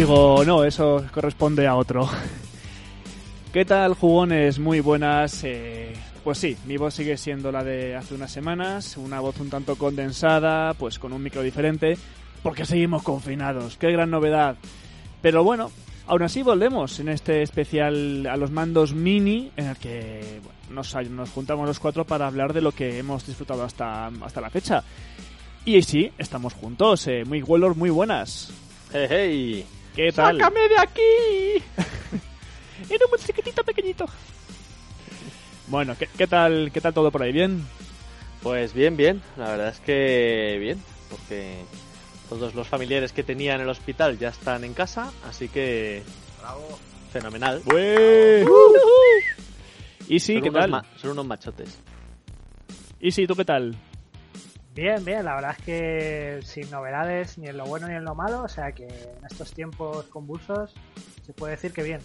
Digo, no, eso corresponde a otro. ¿Qué tal, jugones? Muy buenas. Eh, pues sí, mi voz sigue siendo la de hace unas semanas, una voz un tanto condensada, pues con un micro diferente, porque seguimos confinados. ¡Qué gran novedad! Pero bueno, aún así volvemos en este especial a los mandos mini, en el que nos, nos juntamos los cuatro para hablar de lo que hemos disfrutado hasta, hasta la fecha. Y sí, estamos juntos. Eh, muy buenos, muy buenas. Hey. ¿Qué tal? ¡Sácame de aquí! Era un chiquitito pequeñito. Bueno, ¿qué, ¿qué, tal qué tal todo por ahí? ¿Bien? Pues bien, bien. La verdad es que bien, porque todos los familiares que tenía en el hospital ya están en casa, así que... Bravo. Fenomenal. ¿Y sí, son qué tal? son unos machotes. ¿Y sí, tú qué tal? Bien, bien, la verdad es que sin novedades ni en lo bueno ni en lo malo, o sea que en estos tiempos convulsos se puede decir que bien.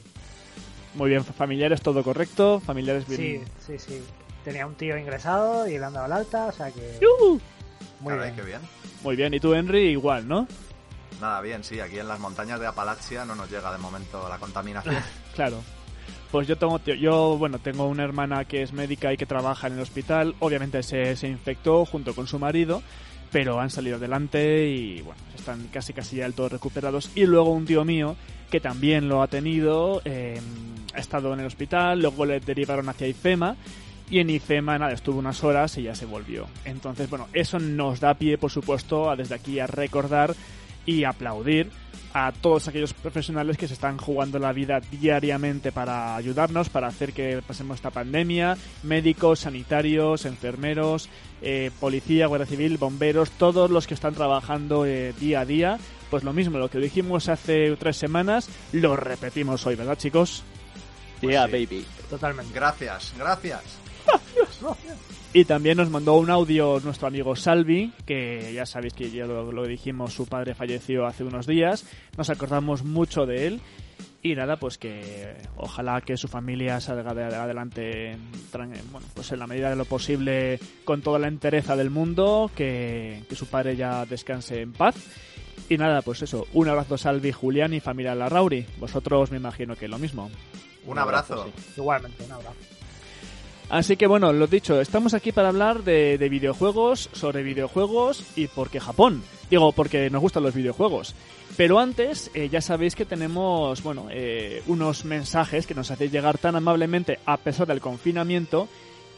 Muy bien, familiares, todo correcto, familiares Sí, bien. sí, sí. Tenía un tío ingresado y le han dado el alta, o sea que ¡Yujú! muy Caray, bien. qué bien. Muy bien, y tú, Henry, igual, ¿no? Nada, bien, sí, aquí en las montañas de Apalachia no nos llega de momento la contaminación. Claro. Pues yo tengo, yo, bueno, tengo una hermana que es médica y que trabaja en el hospital. Obviamente se, se infectó junto con su marido, pero han salido adelante y, bueno, están casi casi ya del todo recuperados. Y luego un tío mío que también lo ha tenido, eh, ha estado en el hospital, luego le derivaron hacia IFEMA. Y en IFEMA, nada, estuvo unas horas y ya se volvió. Entonces, bueno, eso nos da pie, por supuesto, a desde aquí a recordar y aplaudir a todos aquellos profesionales que se están jugando la vida diariamente para ayudarnos, para hacer que pasemos esta pandemia, médicos, sanitarios, enfermeros, eh, policía, guardia civil, bomberos, todos los que están trabajando eh, día a día, pues lo mismo, lo que dijimos hace tres semanas, lo repetimos hoy, ¿verdad chicos? Pues yeah, sí. baby. Totalmente. Gracias, gracias. Y también nos mandó un audio nuestro amigo Salvi, que ya sabéis que ya lo, lo dijimos, su padre falleció hace unos días, nos acordamos mucho de él. Y nada, pues que ojalá que su familia salga de adelante bueno, pues en la medida de lo posible con toda la entereza del mundo, que, que su padre ya descanse en paz. Y nada, pues eso, un abrazo Salvi, Julián y familia Larrauri. Vosotros me imagino que lo mismo. Un abrazo. sí. Igualmente, un abrazo. Así que bueno, lo dicho, estamos aquí para hablar de, de videojuegos, sobre videojuegos y por qué Japón. Digo, porque nos gustan los videojuegos. Pero antes, eh, ya sabéis que tenemos, bueno, eh, unos mensajes que nos hacéis llegar tan amablemente a pesar del confinamiento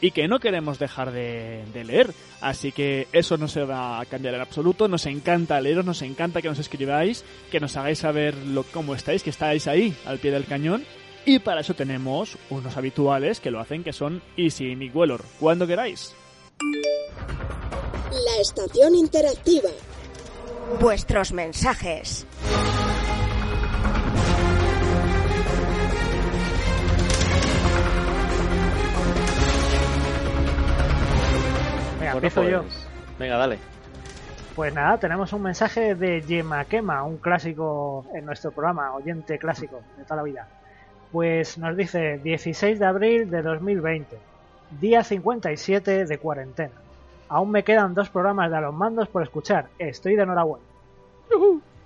y que no queremos dejar de, de leer. Así que eso no se va a cambiar en absoluto. Nos encanta leeros, nos encanta que nos escribáis, que nos hagáis saber lo, cómo estáis, que estáis ahí al pie del cañón. Y para eso tenemos unos habituales que lo hacen, que son Easy y Nick Wellor. Cuando queráis. La estación interactiva. Vuestros mensajes. Venga, Bueno, empiezo yo. pues, Venga, dale. Pues nada, tenemos un mensaje de Yema Quema, un clásico en nuestro programa, oyente clásico de toda la vida. Pues nos dice 16 de abril de 2020, día 57 de cuarentena. Aún me quedan dos programas de a los mandos por escuchar. Estoy de enhorabuena.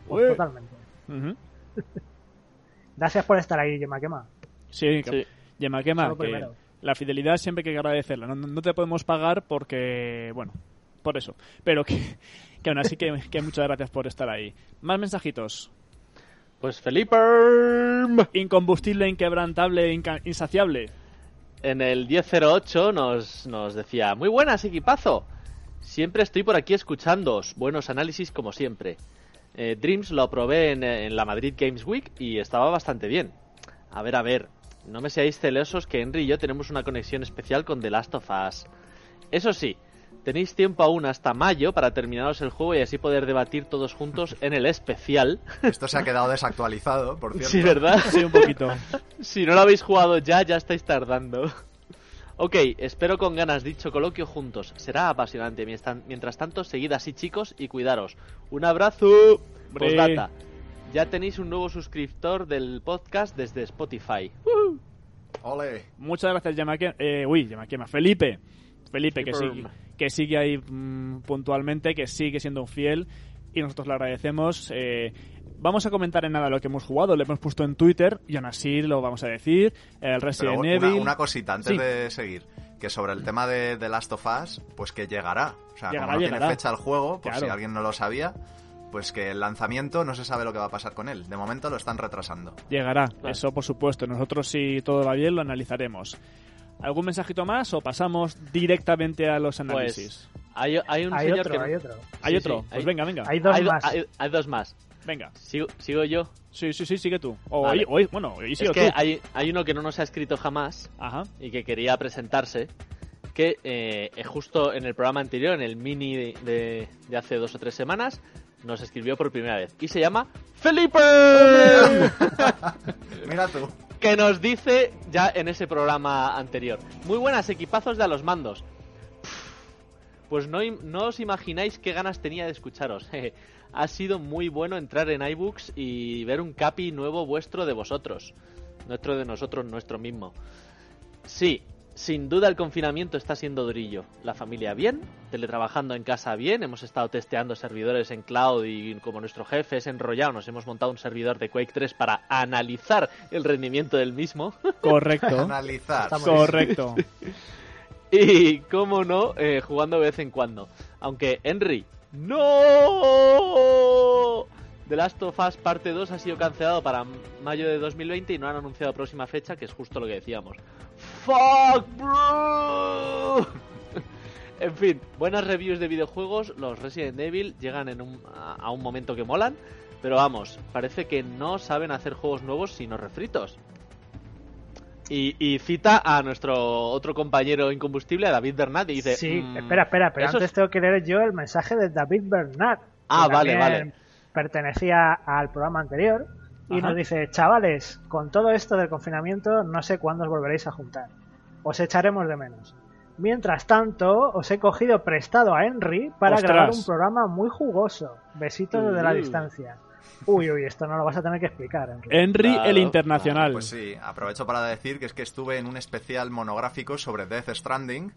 Pues totalmente. Gracias por estar ahí, Yema Quema. Sí, que- Sí. Yema, quema, Solo que primero. la fidelidad siempre hay que agradecerla. No, no te podemos pagar porque, bueno, por eso. Pero que, que aún así que, que muchas gracias por estar ahí. Más mensajitos. Pues Felipe Incombustible, inquebrantable, inca- insaciable. en el 1008 nos, nos decía, muy buenas, equipazo. Siempre estoy por aquí escuchándoos. Buenos análisis como siempre. Eh, Dreams lo probé en, en la Madrid Games Week y estaba bastante bien. A ver, a ver. No me seáis celosos que Henry y yo tenemos una conexión especial con The Last of Us. Eso sí, tenéis tiempo aún hasta mayo para terminaros el juego y así poder debatir todos juntos en el especial. Esto se ha quedado desactualizado, por cierto. Sí, ¿verdad? Sí, un poquito. Si no lo habéis jugado ya, ya estáis tardando. Ok, espero con ganas dicho coloquio juntos. Será apasionante. Mientras mientras tanto, seguid así, chicos, y cuidaros. Un abrazo. Postdata. Ya tenéis un nuevo suscriptor del podcast desde Spotify. Ole. Muchas gracias, Yamaquema. Eh, uy, Yamaquema. Felipe. Felipe, que sigue, que sigue ahí mm, puntualmente, que sigue siendo un fiel. y nosotros le agradecemos. Eh, vamos a comentar en nada lo que hemos jugado, lo hemos puesto en Twitter y aún así lo vamos a decir. El Resident Pero Evil. una, una cosita antes Sí. de seguir. Que sobre el tema de, de Last of Us, pues que llegará. O sea, Llegará, como no llegará. tiene fecha el juego, por Claro. si alguien no lo sabía, pues que el lanzamiento no se sabe lo que va a pasar con él. De momento lo están retrasando. Llegará, eso por supuesto. Nosotros, si todo va bien, lo analizaremos. ¿Algún mensajito más o pasamos directamente a los análisis? Pues hay, hay un Hay señor otro, que hay otro. ¿Hay sí, otro? sí, pues hay- venga, venga. Hay dos hay, do- más. hay- hay dos más. Venga. Sigo, sigo yo. Sí, sí, sí, sigue tú. O Vale. hoy- bueno, hoy es que tú. hay, hay uno que no nos ha escrito jamás Ajá. y que quería presentarse. Que eh, eh, justo en el programa anterior, en el mini de, de- de hace dos o tres semanas, nos escribió por primera vez. Y se llama Felipe. Mira tú. Que nos dice ya en ese programa anterior. Muy buenas equipazos de a los mandos. Pues no, no os imagináis qué ganas tenía de escucharos. ha sido muy bueno entrar en iBooks y ver un capi nuevo vuestro de vosotros. Nuestro de nosotros, nuestro mismo. Sí, sin duda el confinamiento está siendo durillo. La familia bien, teletrabajando en casa bien, hemos estado testeando servidores en cloud y como nuestro jefe es enrollado, nos hemos montado un servidor de Quake 3 para analizar el rendimiento del mismo. Correcto. Analizar. Correcto. Y, cómo no, eh, jugando de vez en cuando. Aunque, Henry, ¡No! The Last of Us Parte 2 ha sido cancelado para mayo de 2020 y no han anunciado próxima fecha, que es justo lo que decíamos. ¡Fuck, bro! en fin, buenas reviews de videojuegos. Los Resident Evil llegan en un, a, a un momento que molan. Pero vamos, parece que no saben hacer juegos nuevos sino refritos. Y, y cita a nuestro otro compañero incombustible, a David Bernat, y dice... Sí, "Mm, espera, espera, pero antes es- tengo que leer yo el mensaje de David Bernat. Ah, vale, vale. Pertenecía al programa anterior y Ajá. nos dice, chavales, con todo esto del confinamiento no sé cuándo os volveréis a juntar. Os echaremos de menos. Mientras tanto, os he cogido prestado a Henry para Ostras. grabar un programa muy jugoso. Besitos desde la Uh. distancia. Uy, uy, esto no lo vas a tener que explicar, Henry. Henry Claro. el internacional. Pues sí, aprovecho para decir que es que estuve en un especial monográfico sobre Death Stranding.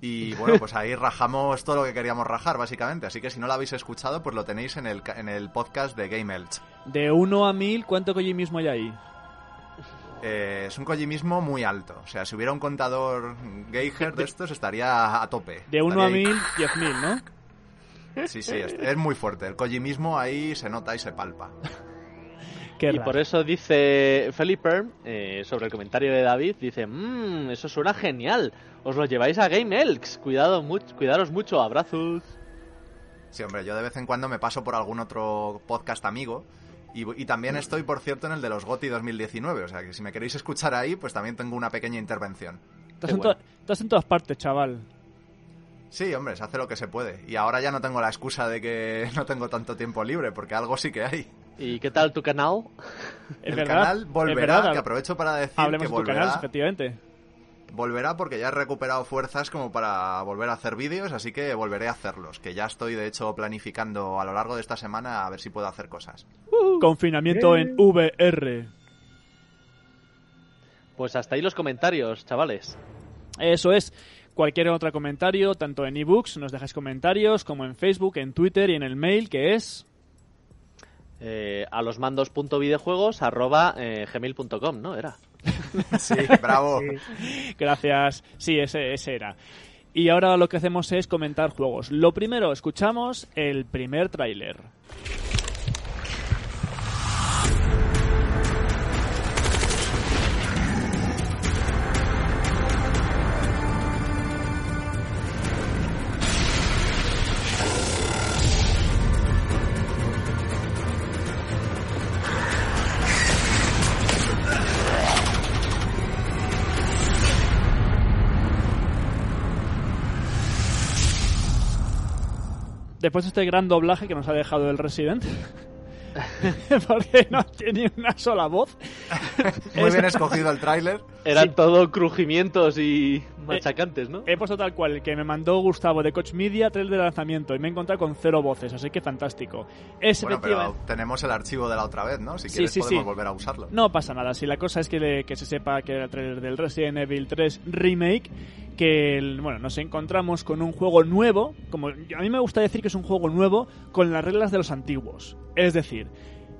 Y bueno, pues ahí rajamos todo lo que queríamos rajar, básicamente. Así que si no lo habéis escuchado, pues lo tenéis en el, ca- en el podcast de Game Elch. De 1 a 1000, ¿cuánto mismo hay ahí? Eh, es un Kojimismo muy alto. O sea, si hubiera un contador Geiger de estos, estaría a tope. De 1 a Estaría 1000, 10.000, ¿no? Sí, sí, es, es muy fuerte. El Kojimismo ahí se nota y se palpa. Qué Y raro. por eso dice Felipe, eh, sobre el comentario de David, dice, mmm, eso suena genial, os lo lleváis a Game Elks, Cuidado much- cuidaros mucho, abrazos. Sí, hombre, yo de vez en cuando me paso por algún otro podcast amigo. Y, y también estoy, por cierto, en el de los GOTI 2019. O sea que si me queréis escuchar ahí, pues también tengo una pequeña intervención. Estás, en bueno. to- estás en todas partes, chaval. Sí, hombre, se hace lo que se puede. Y ahora ya no tengo la excusa de que no tengo tanto tiempo libre, porque algo sí que hay. ¿Y qué tal tu canal? El verdad, canal volverá, verdad. que aprovecho para decir Hablemos que de tu volverá, canal, efectivamente. Volverá porque ya he recuperado fuerzas como para volver a hacer vídeos, así que volveré a hacerlos. Que ya estoy, de hecho, planificando a lo largo de esta semana a ver si puedo hacer cosas. Confinamiento en VR. Pues hasta ahí los comentarios, chavales. Eso es. Cualquier otro comentario, tanto en ebooks, nos dejáis comentarios, como en Facebook, en Twitter y en el mail, que es... Eh, a los mandos.videojuegos arroba eh, gmail.com, ¿no? Era. Sí, bravo. Sí. Gracias. Sí, ese, ese era. Y ahora lo que hacemos es comentar juegos. Lo primero, escuchamos el primer tráiler. Después de este gran doblaje que nos ha dejado el Resident, porque no tiene una sola voz. Muy bien escogido el tráiler. Eran todo crujimientos y machacantes, ¿no? He puesto tal cual, el que me mandó Gustavo de Coach Media, trailer de lanzamiento, y me he encontrado con cero voces, así que fantástico. Es Bueno, pero tenemos el archivo de la otra vez, ¿no? Si Sí, quieres sí, podemos sí. volver a usarlo. No pasa nada, si la cosa es que, le- que se sepa que era el trailer del Resident Evil 3 Remake, que el- bueno, nos encontramos con un juego nuevo, como a mí me gusta decir que es un juego nuevo con las reglas de los antiguos. Es decir,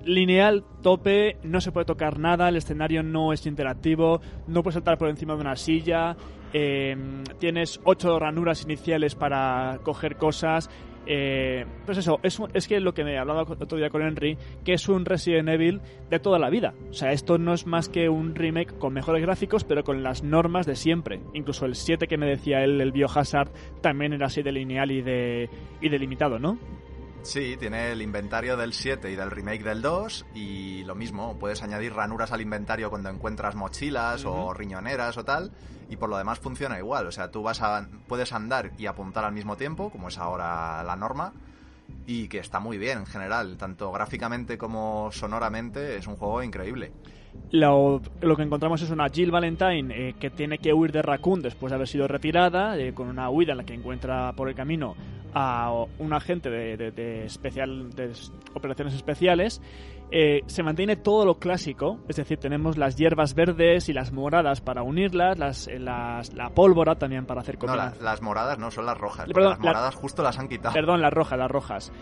lineal, tope, no se puede tocar nada, el escenario no es interactivo, no puedes saltar por encima de una silla, eh, tienes ocho ranuras iniciales para coger cosas. eh, pues eso, es, un- es que lo que me hablaba otro día con Henry, que es un Resident Evil de toda la vida. O sea, esto no es más que un remake con mejores gráficos, pero con las normas de siempre. Incluso el 7 que me decía él, el Biohazard, también era así de lineal y de, y delimitado, ¿no? Sí, tiene el inventario del 7 y del remake del 2 y lo mismo, puedes añadir ranuras al inventario cuando encuentras mochilas o riñoneras o tal y por lo demás funciona igual, o sea, tú vas a puedes andar y apuntar al mismo tiempo, como es ahora la norma y que está muy bien en general, tanto gráficamente como sonoramente, es un juego increíble. Lo, lo que encontramos es una Jill Valentine eh, que tiene que huir de Raccoon después de haber sido retirada, eh, con una huida en la que encuentra por el camino a un agente de, de- de especial, de operaciones especiales. Eh, se mantiene todo lo clásico, es decir, tenemos las hierbas verdes y las moradas para unirlas, las, eh, las- la pólvora también para hacer No, la- las moradas no, son las rojas, Perdón, las la- moradas justo las han quitado. Perdón, las rojas, las rojas.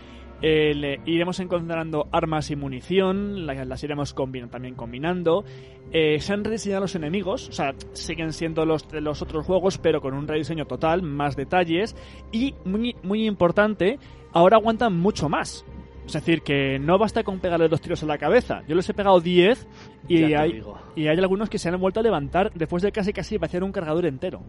Eh, le- iremos encontrando armas y munición, la- las, iremos también combinando. Eh, se han rediseñado los enemigos, o sea, siguen siendo los de los otros juegos, pero con un rediseño total, más detalles. Y, muy, muy importante, ahora aguantan mucho más. Es decir, que no basta con pegarle dos tiros a la cabeza. Yo les he pegado 10 y hay, digo. y hay algunos que se han vuelto a levantar después de casi casi vaciar un cargador entero.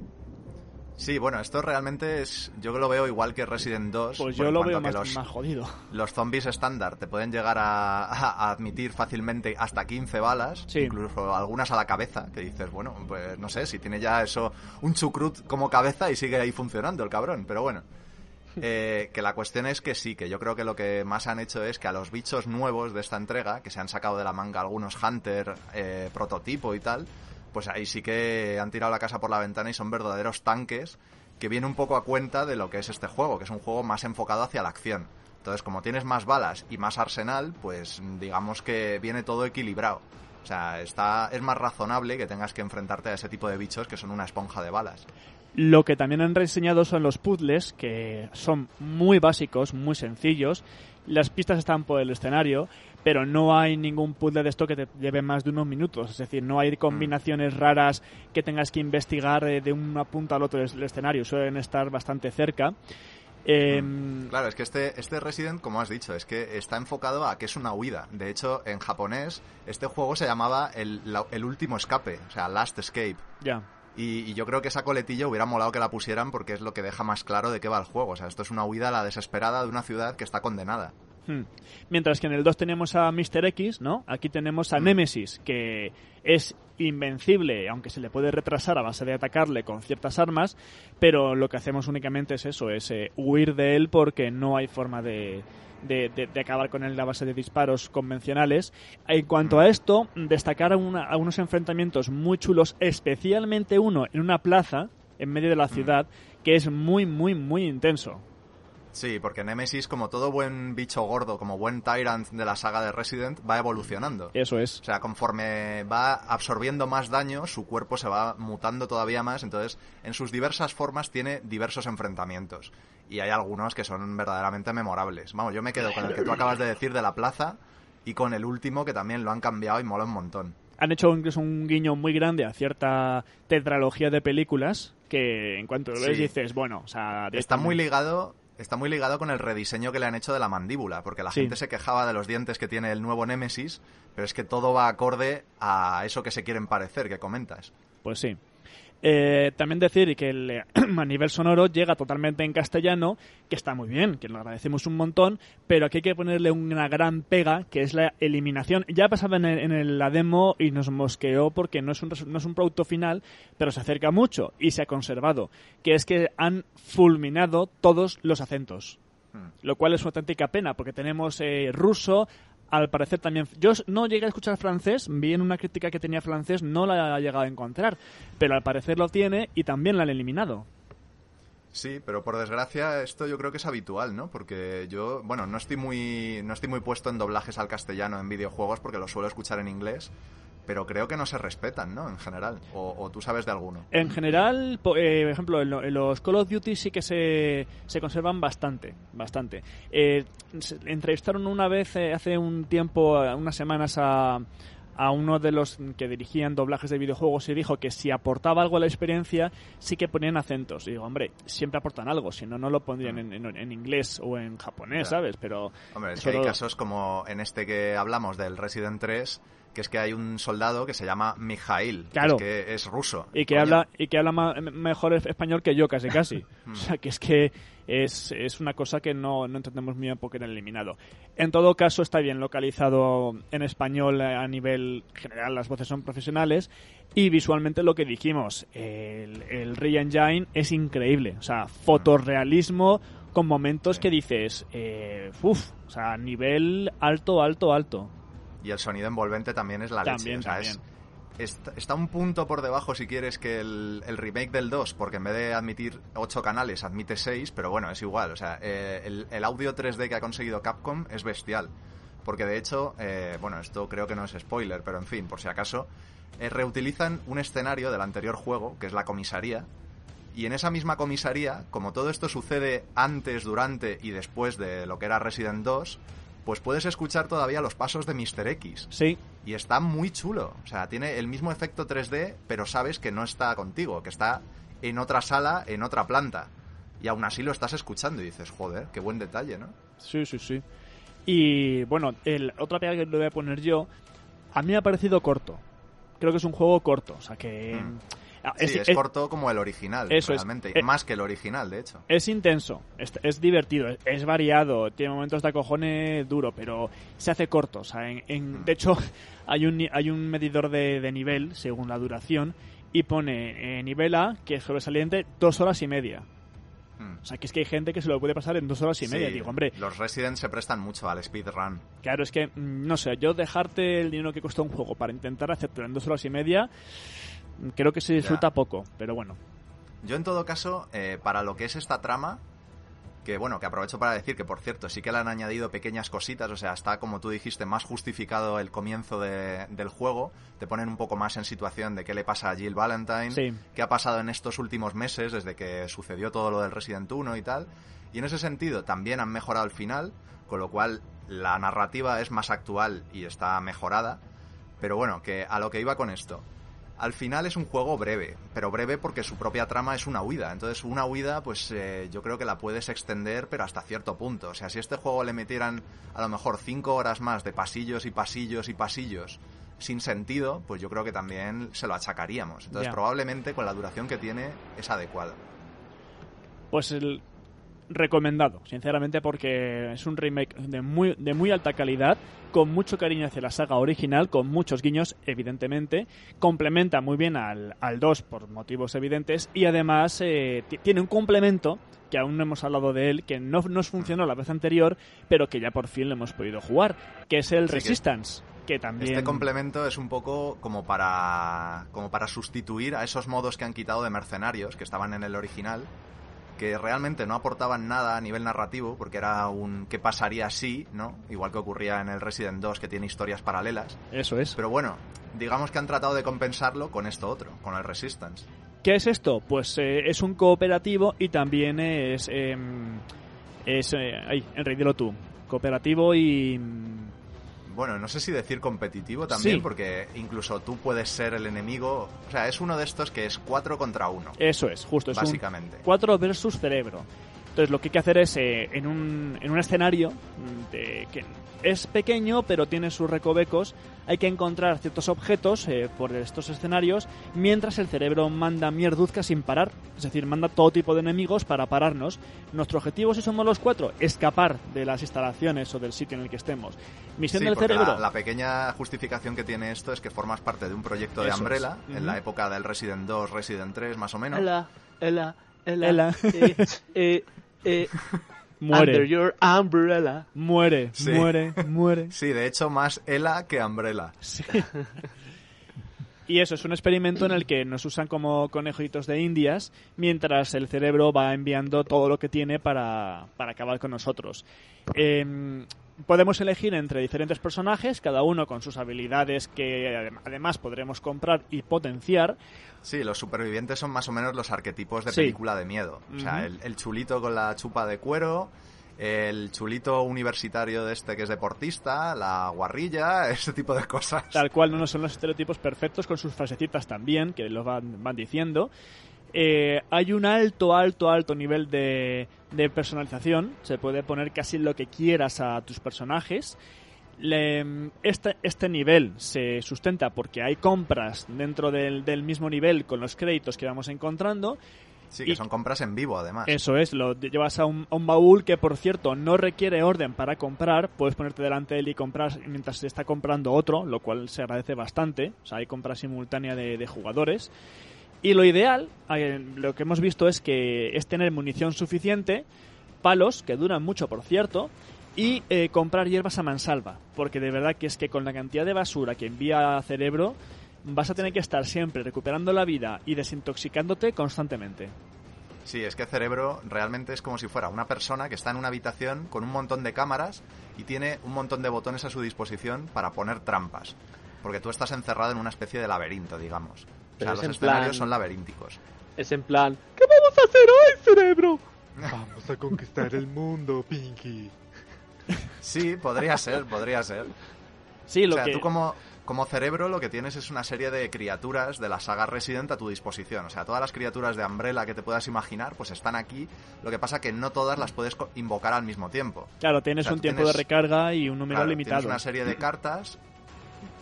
Sí, bueno, esto realmente es. Yo lo veo igual que Resident 2. Pues yo lo veo más, los, más jodido. los zombies estándar te pueden llegar a, a admitir fácilmente hasta 15 balas, Sí. incluso algunas a la cabeza, que dices, bueno, pues no sé, si tiene ya eso, un chucrut como cabeza y sigue ahí funcionando el cabrón, pero bueno. Eh, que la cuestión es que sí, que yo creo que lo que más han hecho es que a los bichos nuevos de esta entrega, que se han sacado de la manga algunos Hunter, eh, prototipo y tal, pues ahí sí que han tirado la casa por la ventana y son verdaderos tanques que viene un poco a cuenta de lo que es este juego, que es un juego más enfocado hacia la acción. Entonces, como tienes más balas y más arsenal, pues digamos que viene todo equilibrado. O sea, está, es más razonable que tengas que enfrentarte a ese tipo de bichos que son una esponja de balas. Lo que también han reseñado son los puzzles, que son muy básicos, muy sencillos. Las pistas están por el escenario, pero no hay ningún puzzle de esto que te lleve más de unos minutos. Es decir, no hay combinaciones raras que tengas que investigar eh, de una punta al otro del escenario. Suelen estar bastante cerca. Em, Claro, es que este, este Resident, como has dicho, es que está enfocado a que es una huida. De hecho, en japonés, este juego se llamaba el, la- el último escape, o sea, Last Escape. ya. Y, y yo creo que esa coletilla hubiera molado que la pusieran porque es lo que deja más claro de qué va el juego. O sea, esto es una huida a la desesperada de una ciudad que está condenada. Hmm. Mientras que en el 2 tenemos a Mr. X, ¿no? Aquí tenemos a Nemesis, que es invencible, aunque se le puede retrasar a base de atacarle con ciertas armas, pero lo que hacemos únicamente es eso, es eh, huir de él porque no hay forma de, de, de- de acabar con él a base de disparos convencionales. En cuanto a esto, destacar una- algunos enfrentamientos muy chulos, especialmente uno en una plaza, en medio de la ciudad, que es muy, muy, muy intenso. Sí, porque Nemesis, como todo buen bicho gordo, como buen Tyrant de la saga de Resident, va evolucionando. Eso es. O sea, conforme va absorbiendo más daño, su cuerpo se va mutando todavía más, entonces en sus diversas formas tiene diversos enfrentamientos. Y hay algunos que son verdaderamente memorables. Vamos, yo me quedo con el que tú acabas de decir de la plaza y con el último que también lo han cambiado y mola un montón. han hecho incluso un guiño muy grande a cierta tetralogía de películas que en cuanto lo ves Sí. dices, bueno, o sea, Está muy ligado está muy ligado con el rediseño que le han hecho de la mandíbula, porque la Sí. gente se quejaba de los dientes que tiene el nuevo Nemesis, pero es que todo va acorde a eso que se quieren parecer, que comentas. Pues sí. Eh, también decir que el, eh, a nivel sonoro llega totalmente en castellano, que está muy bien, que lo agradecemos un montón, pero aquí hay que ponerle una gran pega, que es la eliminación. Ya pasaba en, el- en el- la demo y nos mosqueó porque no es, un, no es un producto final, pero se acerca mucho y se ha conservado, que es que han fulminado todos los acentos. Hmm. Lo cual es una auténtica pena, porque tenemos eh, ruso, al parecer también. Yo no llegué a escuchar francés, vi en una crítica que tenía francés, no la he llegado a encontrar, pero al parecer lo tiene y también la han eliminado. Sí, pero por desgracia esto yo creo que es habitual, ¿no? Porque yo, bueno, no estoy muy no estoy muy puesto en doblajes al castellano en videojuegos porque lo suelo escuchar en inglés, pero creo que no se respetan, ¿no? En general. O, tú sabes de alguno. En general, por eh, ejemplo, en, los Call of Duty sí que se, se conservan bastante, bastante. Eh, entrevistaron una vez eh, hace un tiempo, unas semanas a a uno de los que dirigían doblajes de videojuegos y dijo que si aportaba algo a la experiencia, sí que ponían acentos. Y digo, hombre, siempre aportan algo, si no, no lo pondrían en, en, inglés o en japonés, ¿sabes? Pero. Hombre, es que hay casos como en este que hablamos del Resident 3 que es que hay un soldado que se llama Mijail, que es ruso. Y que habla y que habla mejor español que yo casi casi. o sea, que es que es, es una cosa que no, no entendemos muy bien porque era eliminado. En todo caso, está bien localizado en español a nivel general, las voces son profesionales y visualmente lo que dijimos, el, el Re-Engine es increíble. O sea, fotorrealismo con momentos que dices, eh, uff, o sea, nivel alto, alto, alto. Y el sonido envolvente también es la leche. O sea, está, un punto por debajo, si quieres, que el, remake del 2, porque en vez de admitir 8 canales, admite 6, pero bueno, es igual. O sea, eh, el, audio 3D que ha conseguido Capcom es bestial. Porque de hecho, eh, bueno, esto creo que no es spoiler, pero en fin, por si acaso, eh, reutilizan un escenario del anterior juego, que es la comisaría, y en esa misma comisaría, como todo esto sucede antes, durante y después de lo que era Resident 2, pues puedes escuchar todavía los pasos de Mr. X. Sí. Y está muy chulo. O sea, tiene el mismo efecto 3D, pero sabes que no está contigo, que está en otra sala, en otra planta. Y aún así lo estás escuchando y dices, joder, qué buen detalle, ¿no? Sí, sí, sí. Y bueno, el otra pega que le voy a poner yo, a mí me ha parecido corto. Creo que es un juego corto, o sea que... Mm. Ah, es, es, corto como el original, realmente. Eh, más que el original, de hecho. Es intenso, es, divertido, es, variado, tiene momentos de acojone duro, pero se hace corto. O sea, en, mm. De hecho, hay un, hay un medidor de, nivel, según la duración, y pone eh, nivel A, que es sobresaliente, dos horas y media. Mm. O sea, que es que hay gente que se lo puede pasar en dos horas y media. Digo, hombre. Los Resident se prestan mucho al speedrun. Claro, es que, mm, no sé, yo dejarte el dinero que cuesta un juego para intentar hacértelo en dos horas y media, Creo que se disfruta poco, pero bueno. Yo en todo caso, eh, para lo que es esta trama, que bueno, que aprovecho para decir que por cierto sí que le han añadido pequeñas cositas, o sea, está como tú dijiste más justificado el comienzo del juego, te ponen un poco más en situación de qué le pasa a Jill Valentine, qué ha pasado en estos últimos meses desde que sucedió todo lo del Resident 1 y tal, y en ese sentido también han mejorado el final, con lo cual la narrativa es más actual y está mejorada, pero bueno, que a lo que iba con esto, al final es un juego breve, pero breve porque su propia trama es una huida. Entonces, una huida, pues eh, yo creo que la puedes extender, pero hasta cierto punto. O sea, si este juego le metieran a lo mejor cinco horas más de pasillos y pasillos y pasillos sin sentido, pues yo creo que también se lo achacaríamos. Entonces, probablemente con la duración que tiene es adecuado. Pues el, recomendado, sinceramente, porque es un remake de muy, de muy alta calidad, con mucho cariño hacia la saga original, con muchos guiños, evidentemente, complementa muy bien al, al 2 por motivos evidentes y además eh, tiene un complemento que aún no hemos hablado de él, que no nos funcionó la vez anterior, pero que ya por fin lo hemos podido jugar, que es el Resistance. Que... también... Este complemento es un poco como para, como para sustituir a esos modos que han quitado de mercenarios que estaban en el original que realmente no aportaban nada a nivel narrativo, porque era un qué pasaría si, ¿no? Igual que ocurría en el Resident 2, que tiene historias paralelas. Eso es. Pero bueno, digamos que han tratado de compensarlo con esto otro, con el Resistance. ¿Qué es esto? Pues eh, es un cooperativo y también es... Em, es eh, ahí, Enrique, dilo tú. Cooperativo y bueno, no sé si decir competitivo también, porque incluso tú puedes ser el enemigo. O sea, es uno de estos que es 4 contra 1. Eso es, justo. Es básicamente. 4 versus cerebro. Entonces lo que hay que hacer es eh, en, un, en un escenario de, que es pequeño pero tiene sus recovecos, hay que encontrar ciertos objetos eh, por estos escenarios mientras el cerebro manda mierduzca sin parar, es decir, manda todo tipo de enemigos para pararnos. Nuestro objetivo si somos los cuatro, escapar de las instalaciones o del sitio en el que estemos. Misión del cerebro. La, pequeña justificación que tiene esto es que formas parte de un proyecto de Umbrella en la época del Resident 2, Resident 3 más o menos. Ela, ela, ela, ela. Eh, eh, Muere. Under your umbrella. Muere, Sí. muere, muere. Sí, de hecho, más Ela que Umbrella. Sí. Y eso es un experimento en el que nos usan como conejitos de indias mientras el cerebro va enviando todo lo que tiene para, para acabar con nosotros. Em, podemos elegir entre diferentes personajes, cada uno con sus habilidades que adem- además podremos comprar y potenciar. Sí, los supervivientes son más o menos los arquetipos de Sí. película de miedo. O sea, el, el chulito con la chupa de cuero, el chulito universitario de este que es deportista, la guarrilla, ese tipo de cosas. Tal cual no son los estereotipos perfectos con sus frasecitas también, que lo van, van diciendo. Eh, hay un alto, alto, alto nivel de, de personalización. Se puede poner casi lo que quieras a tus personajes. Le- este, este nivel se sustenta porque hay compras dentro del, del mismo nivel con los créditos que vamos encontrando. Sí, que y- son compras en vivo, además. Eso es, lo llevas a un, a un baúl que, por cierto, no requiere orden para comprar. Puedes ponerte delante de él y comprar mientras se está comprando otro, lo cual se agradece bastante. O sea, hay compra simultánea de, de jugadores. Y lo ideal, lo que hemos visto es que es tener munición suficiente, palos, que duran mucho, por cierto, y eh, comprar hierbas a mansalva. Porque de verdad que es que con la cantidad de basura que envía cerebro, vas a tener que estar siempre recuperando la vida y desintoxicándote constantemente. Sí, es que Cerebro realmente es como si fuera una persona que está en una habitación con un montón de cámaras y tiene un montón de botones a su disposición para poner trampas. Porque tú estás encerrado en una especie de laberinto, digamos. O Pero sea, es los en escenarios plan- son laberínticos. Es en plan, ¿qué vamos a hacer hoy, cerebro? Vamos a conquistar el mundo, Pinky. Sí, podría ser, podría ser. Sí, lo o sea, que... tú como, como cerebro lo que tienes es una serie de criaturas de la saga Resident a tu disposición. O sea, todas las criaturas de Umbrella que te puedas imaginar, pues están aquí. Lo que pasa que no todas las puedes invocar al mismo tiempo. Claro, tienes O sea, un tiempo tienes- de recarga y un número Claro, limitado. Tienes una serie de cartas,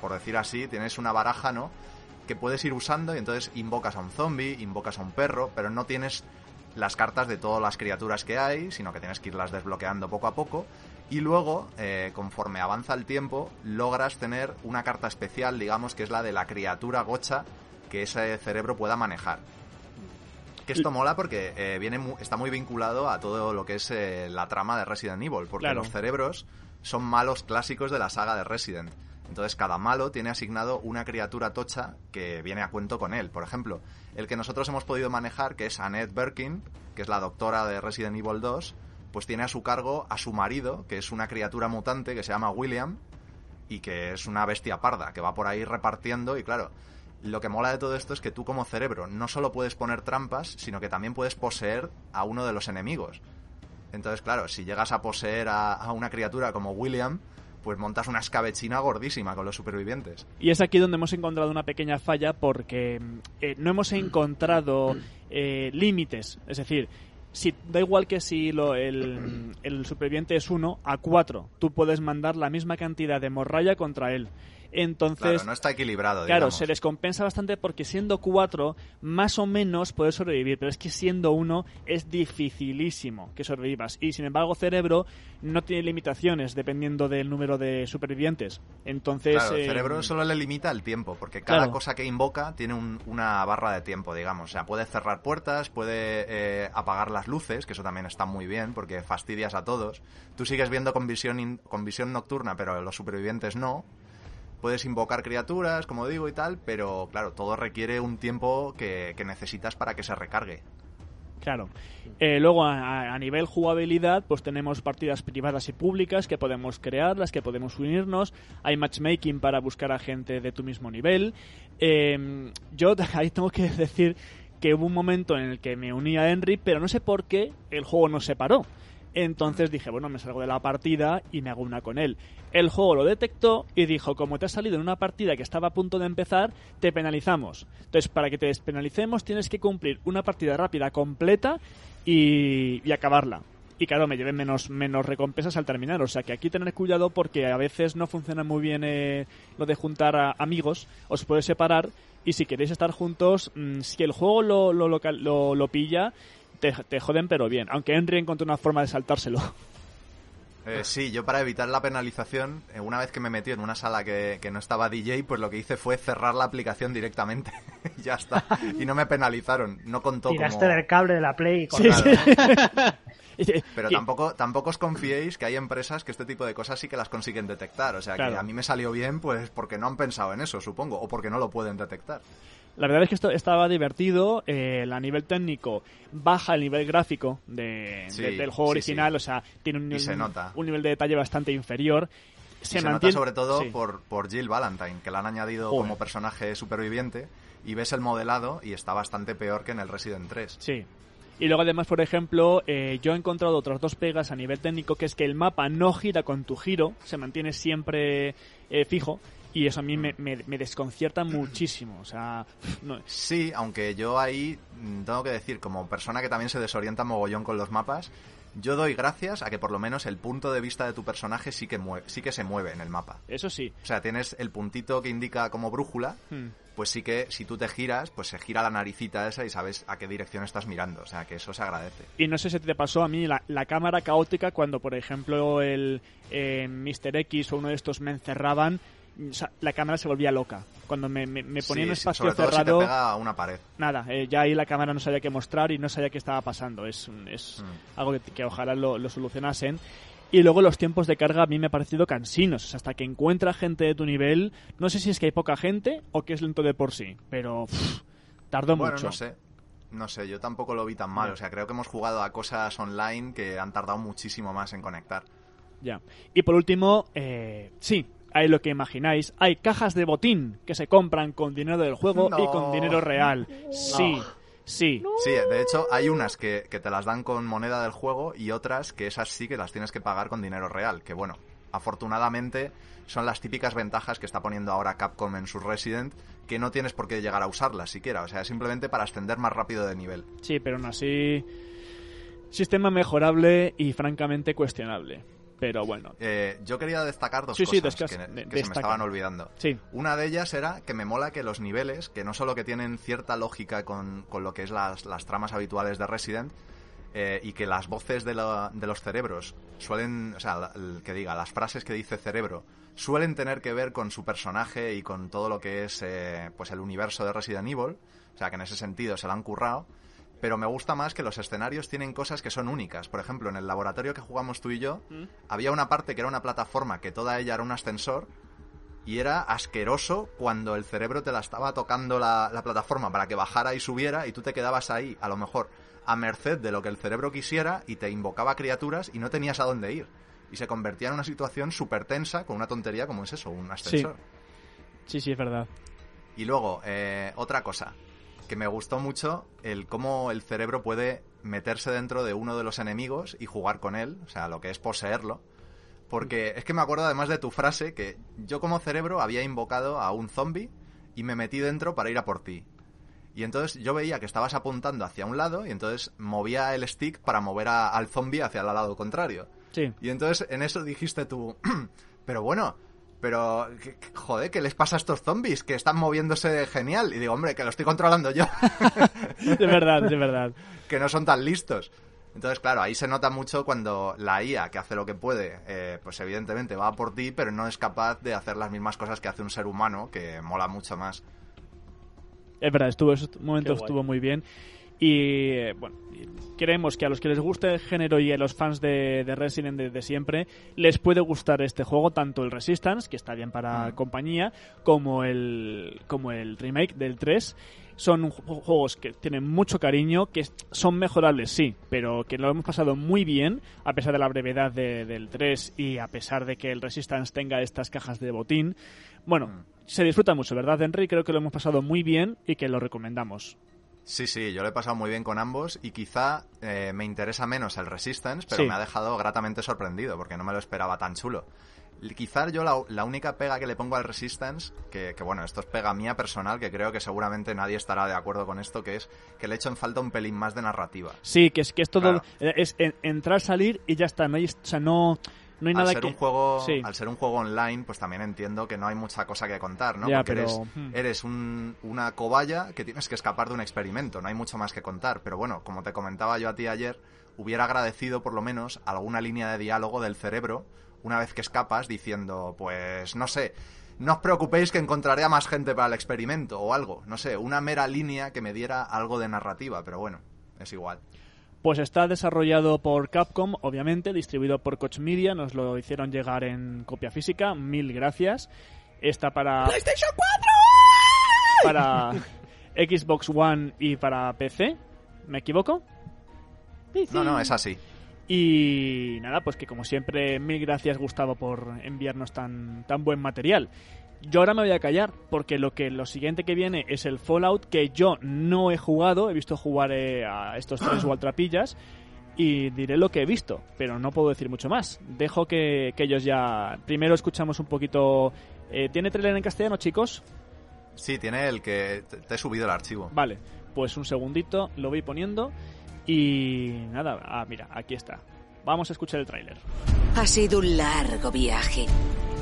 por decir así, tienes una baraja, ¿no? Que puedes ir usando y entonces invocas a un zombie, invocas a un perro, pero no tienes las cartas de todas las criaturas que hay, sino que tienes que irlas desbloqueando poco a poco. Y luego, eh, conforme avanza el tiempo, logras tener una carta especial, digamos, que es la de la criatura gocha que ese cerebro pueda manejar. Que esto mola porque eh, viene mu- está muy vinculado a todo lo que es eh, la trama de Resident Evil, porque Claro. los cerebros son malos clásicos de la saga de Resident. Entonces cada malo tiene asignado una criatura tocha que viene a cuento con él. Por ejemplo, el que nosotros hemos podido manejar, que es Annette Birkin, que es la doctora de Resident Evil 2, pues tiene a su cargo a su marido, que es una criatura mutante que se llama William, y que es una bestia parda, que va por ahí repartiendo y claro, lo que mola de todo esto es que tú como cerebro no solo puedes poner trampas, sino que también puedes poseer a uno de los enemigos. Entonces, claro, si llegas a poseer a, una criatura como William, pues montas una escabechina gordísima con los supervivientes. Y es aquí donde hemos encontrado una pequeña falla porque eh, no hemos encontrado eh, límites. Es decir, si da igual que si lo- el, el superviviente es uno a cuatro, tú puedes mandar la misma cantidad de morralla contra él. Entonces, Claro, no está equilibrado, Claro, digamos. se les compensa bastante porque siendo cuatro, más o menos puedes sobrevivir, pero es que siendo uno es dificilísimo que sobrevivas. Y sin embargo, Cerebro no tiene limitaciones dependiendo del número de supervivientes. Entonces, Claro, el eh, cerebro solo le limita el tiempo, porque cada Claro. cosa que invoca tiene un- una barra de tiempo, digamos. O sea, puede cerrar puertas, puede eh, apagar las luces, que eso también está muy bien, porque fastidias a todos. Tú sigues viendo con visión, con visión nocturna, pero los supervivientes no. Puedes invocar criaturas, como digo, y tal, pero claro, todo requiere un tiempo que, necesitas para que se recargue. Claro. Eh, luego, a, a nivel jugabilidad, pues tenemos partidas privadas y públicas que podemos crear, las que podemos unirnos. Hay matchmaking para buscar a gente de tu mismo nivel. Eh, yo ahí tengo que decir que hubo un momento en el que me uní a Henry, pero no sé por qué el juego nos separó. Entonces dije, bueno, me salgo de la partida y me hago una con él. El juego lo detectó y dijo, como te has salido en una partida que estaba a punto de empezar, te penalizamos. Entonces, para que te despenalicemos tienes que cumplir una partida rápida completa y, y acabarla. Y claro, me lleven menos, menos recompensas al terminar. O sea que aquí tener cuidado porque a veces no funciona muy bien eh, lo de juntar a amigos. Os puede separar. Y si queréis estar juntos, mm, si el juego lo, lo, lo, lo pilla, te, te joden pero bien. Aunque Henry encontró una forma de saltárselo. Eh, sí, yo para evitar la penalización, eh, una vez que me metí en una sala que, que no estaba DJ, pues lo que hice fue cerrar la aplicación directamente. y ya está. Y no me penalizaron. No contó Tiraste como... del cable de la Play y Sí, sí. Pero tampoco, tampoco os confiéis que hay empresas que este tipo de cosas sí que las consiguen detectar. O sea, Claro. que a mí me salió bien pues porque no han pensado en eso, supongo, o porque no lo pueden detectar. La verdad es que esto estaba divertido. eh, a nivel técnico baja el nivel gráfico de, Sí, de- del juego sí, original. sí. O sea, tiene un, se un nivel de detalle bastante inferior. Y Se, se, nota sobre todo por, por Jill Valentine, que la han añadido Joder. como personaje superviviente y ves el modelado y está bastante peor que en el Resident 3. Sí. Y luego además, por ejemplo, eh, yo he encontrado otras dos pegas a nivel técnico, que es que el mapa no gira con tu giro, se mantiene siempre eh, fijo, y eso a mí me, me- me desconcierta muchísimo. O sea, no, Sí, aunque yo ahí mm, tengo que decir, como persona que también se desorienta mogollón con los mapas, yo doy gracias a que por lo menos el punto de vista de tu personaje sí que, mueve, sí que se mueve en el mapa. eso sí. O sea, tienes el puntito que indica como brújula, Hmm. Pues sí que si tú te giras, pues se gira la naricita esa y sabes a qué dirección estás mirando. O sea, que eso se agradece. Y no sé si te pasó a mí la, la cámara caótica cuando, por ejemplo, el eh, Mr. X o uno de estos me encerraban, o sea, la cámara se volvía loca. Cuando me, me, me ponía en un espacio sobre todo si cerrado, te pega a una pared. nada, eh, ya ahí la cámara no sabía qué mostrar y no sabía qué estaba pasando. Es, es Mm. algo que, que ojalá lo, lo solucionasen. Y luego los tiempos de carga a mí me ha parecido cansinos. O sea, hasta que encuentra gente de tu nivel, no sé si es que hay poca gente o que es lento de por sí, pero pff, tardó Bueno, mucho. no sé. No sé, yo tampoco lo vi tan mal. O sea, creo que hemos jugado a cosas online que han tardado muchísimo más en conectar. Ya. Y por último, eh, sí, hay lo que imagináis. Hay cajas de botín que se compran con dinero del juego y con dinero real. Sí, sí. Sí, de hecho, hay unas que, que te las dan con moneda del juego y otras que esas sí que las tienes que pagar con dinero real. Que bueno, afortunadamente son las típicas ventajas que está poniendo ahora Capcom en su Resident, que no tienes por qué llegar a usarlas siquiera. O sea, simplemente para ascender más rápido de nivel. Sí, pero aún así. Sistema mejorable y francamente cuestionable. Pero bueno. Eh, yo quería destacar dos Sí, cosas que, se me estaban olvidando. Sí. Una de ellas era que me mola que los niveles, que no solo que tienen cierta lógica con, con lo que es las, las tramas habituales de Resident, eh, y que las voces de, la- de los cerebros suelen, o sea, el que diga, las frases que dice cerebro, suelen tener que ver con su personaje y con todo lo que es eh, pues el universo de Resident Evil, o sea que en ese sentido se lo han currado, pero me gusta más que los escenarios tienen cosas que son únicas. Por ejemplo, en el laboratorio que jugamos tú y yo, había una parte que era una plataforma que toda ella era un ascensor y era asqueroso cuando el cerebro te la estaba tocando la, la plataforma para que bajara y subiera y tú te quedabas ahí, a lo mejor, a merced de lo que el cerebro quisiera y te invocaba criaturas y no tenías a dónde ir. Y se convertía en una situación súper tensa con una tontería como es eso, un ascensor. Sí, sí, es verdad. Y luego, eh, otra cosa, que me gustó mucho el cómo el cerebro puede meterse dentro de uno de los enemigos y jugar con él, o sea, lo que es poseerlo. Porque es que me acuerdo además de tu frase que yo como cerebro había invocado a un zombie y me metí dentro para ir a por ti. Y entonces yo veía que estabas apuntando hacia un lado y entonces movía el stick para mover a- al zombie hacia el lado contrario. Sí. Y entonces en eso dijiste tú, pero bueno, pero ¿qué- qué- joder, ¿qué les pasa a estos zombies? Que están moviéndose genial. Y digo, hombre, que lo estoy controlando yo, De verdad, de verdad. que no son tan listos. Entonces, claro, ahí se nota mucho cuando la IA, que hace lo que puede, eh, pues evidentemente va por ti, pero no es capaz de hacer las mismas cosas que hace un ser humano, que mola mucho más. Es verdad, estuvo, ese momento estuvo muy bien. Y eh, bueno, creemos que a los que les guste el género y a los fans de, de Resident de, de siempre les puede gustar este juego, tanto el Resistance, que está bien para Mm. compañía, como el, como el remake del 3. Son ju- juegos que tienen mucho cariño, que son mejorables, sí, pero que lo hemos pasado muy bien, a pesar de la brevedad de- del 3 y a pesar de que el Resistance tenga estas cajas de botín. Bueno, Mm. se disfruta mucho, ¿verdad, Henry? Creo que lo hemos pasado muy bien y que lo recomendamos. Sí, sí, yo lo he pasado muy bien con ambos y quizá eh, me interesa menos el Resistance, pero Sí. me ha dejado gratamente sorprendido porque no me lo esperaba tan chulo. Quizá yo la, la única pega que le pongo al Resistance, que, que bueno, esto es pega mía personal, que creo que seguramente nadie estará de acuerdo con esto, que es que le echo en falta un pelín más de narrativa. Sí, que es que es todo Claro. es en- entrar, salir y ya está. No hay, o sea, no, no hay al nada ser que un juego Sí. al ser un juego online pues también entiendo que no hay mucha cosa que contar no Ya, porque pero, eres, hmm. eres un- una cobaya que tienes que escapar de un experimento no hay mucho más que contar pero bueno como te comentaba yo a ti ayer hubiera agradecido por lo menos alguna línea de diálogo del cerebro una vez que escapas diciendo pues no sé no os preocupéis que encontraré a más gente para el experimento o algo no sé una mera línea que me diera algo de narrativa pero bueno es igual Pues está desarrollado por Capcom, obviamente, distribuido por Coach Media, nos lo hicieron llegar en copia física, mil gracias. Está para... PlayStation 4! Para Xbox One y para PC, ¿me equivoco? No, no, es así. Y nada, pues que como siempre, mil gracias Gustavo por enviarnos tan, tan buen material. Yo ahora me voy a callar, porque lo que lo siguiente que viene es el Fallout, que yo no he jugado, he visto jugar eh, a estos tres Waltrapillas, y diré lo que he visto, pero no puedo decir mucho más. Dejo que, que ellos ya... Primero escuchamos un poquito... eh, ¿Tiene trailer en castellano, chicos? Sí, tiene el que te te he subido el archivo. Vale, pues un segundito, lo voy poniendo, y nada, ah, mira, aquí está. Vamos a escuchar el tráiler. Ha sido un largo viaje.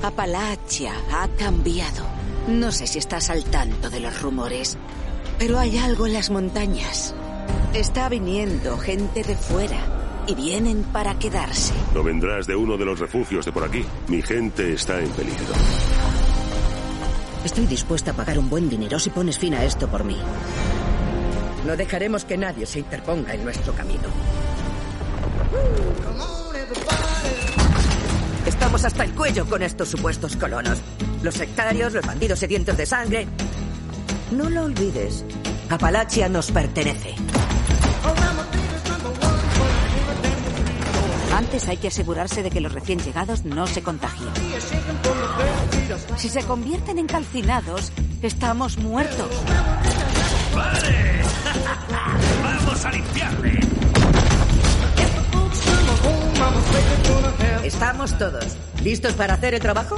Apalachia ha cambiado. No sé si estás al tanto de los rumores, pero hay algo en las montañas. Está viniendo gente de fuera y vienen para quedarse. No vendrás de uno de los refugios de por aquí. Mi gente está en peligro. Estoy dispuesta a pagar un buen dinero si pones fin a esto por mí. No dejaremos que nadie se interponga en nuestro camino. Estamos hasta el cuello con estos supuestos colonos. Los sectarios, los bandidos sedientos de sangre. No lo olvides. Apalachia nos pertenece. Antes hay que asegurarse de que los recién llegados no se contagien. Si se convierten en calcinados, estamos muertos. ¡Vamos a limpiarle! Estamos todos. ¿Listos para hacer el trabajo?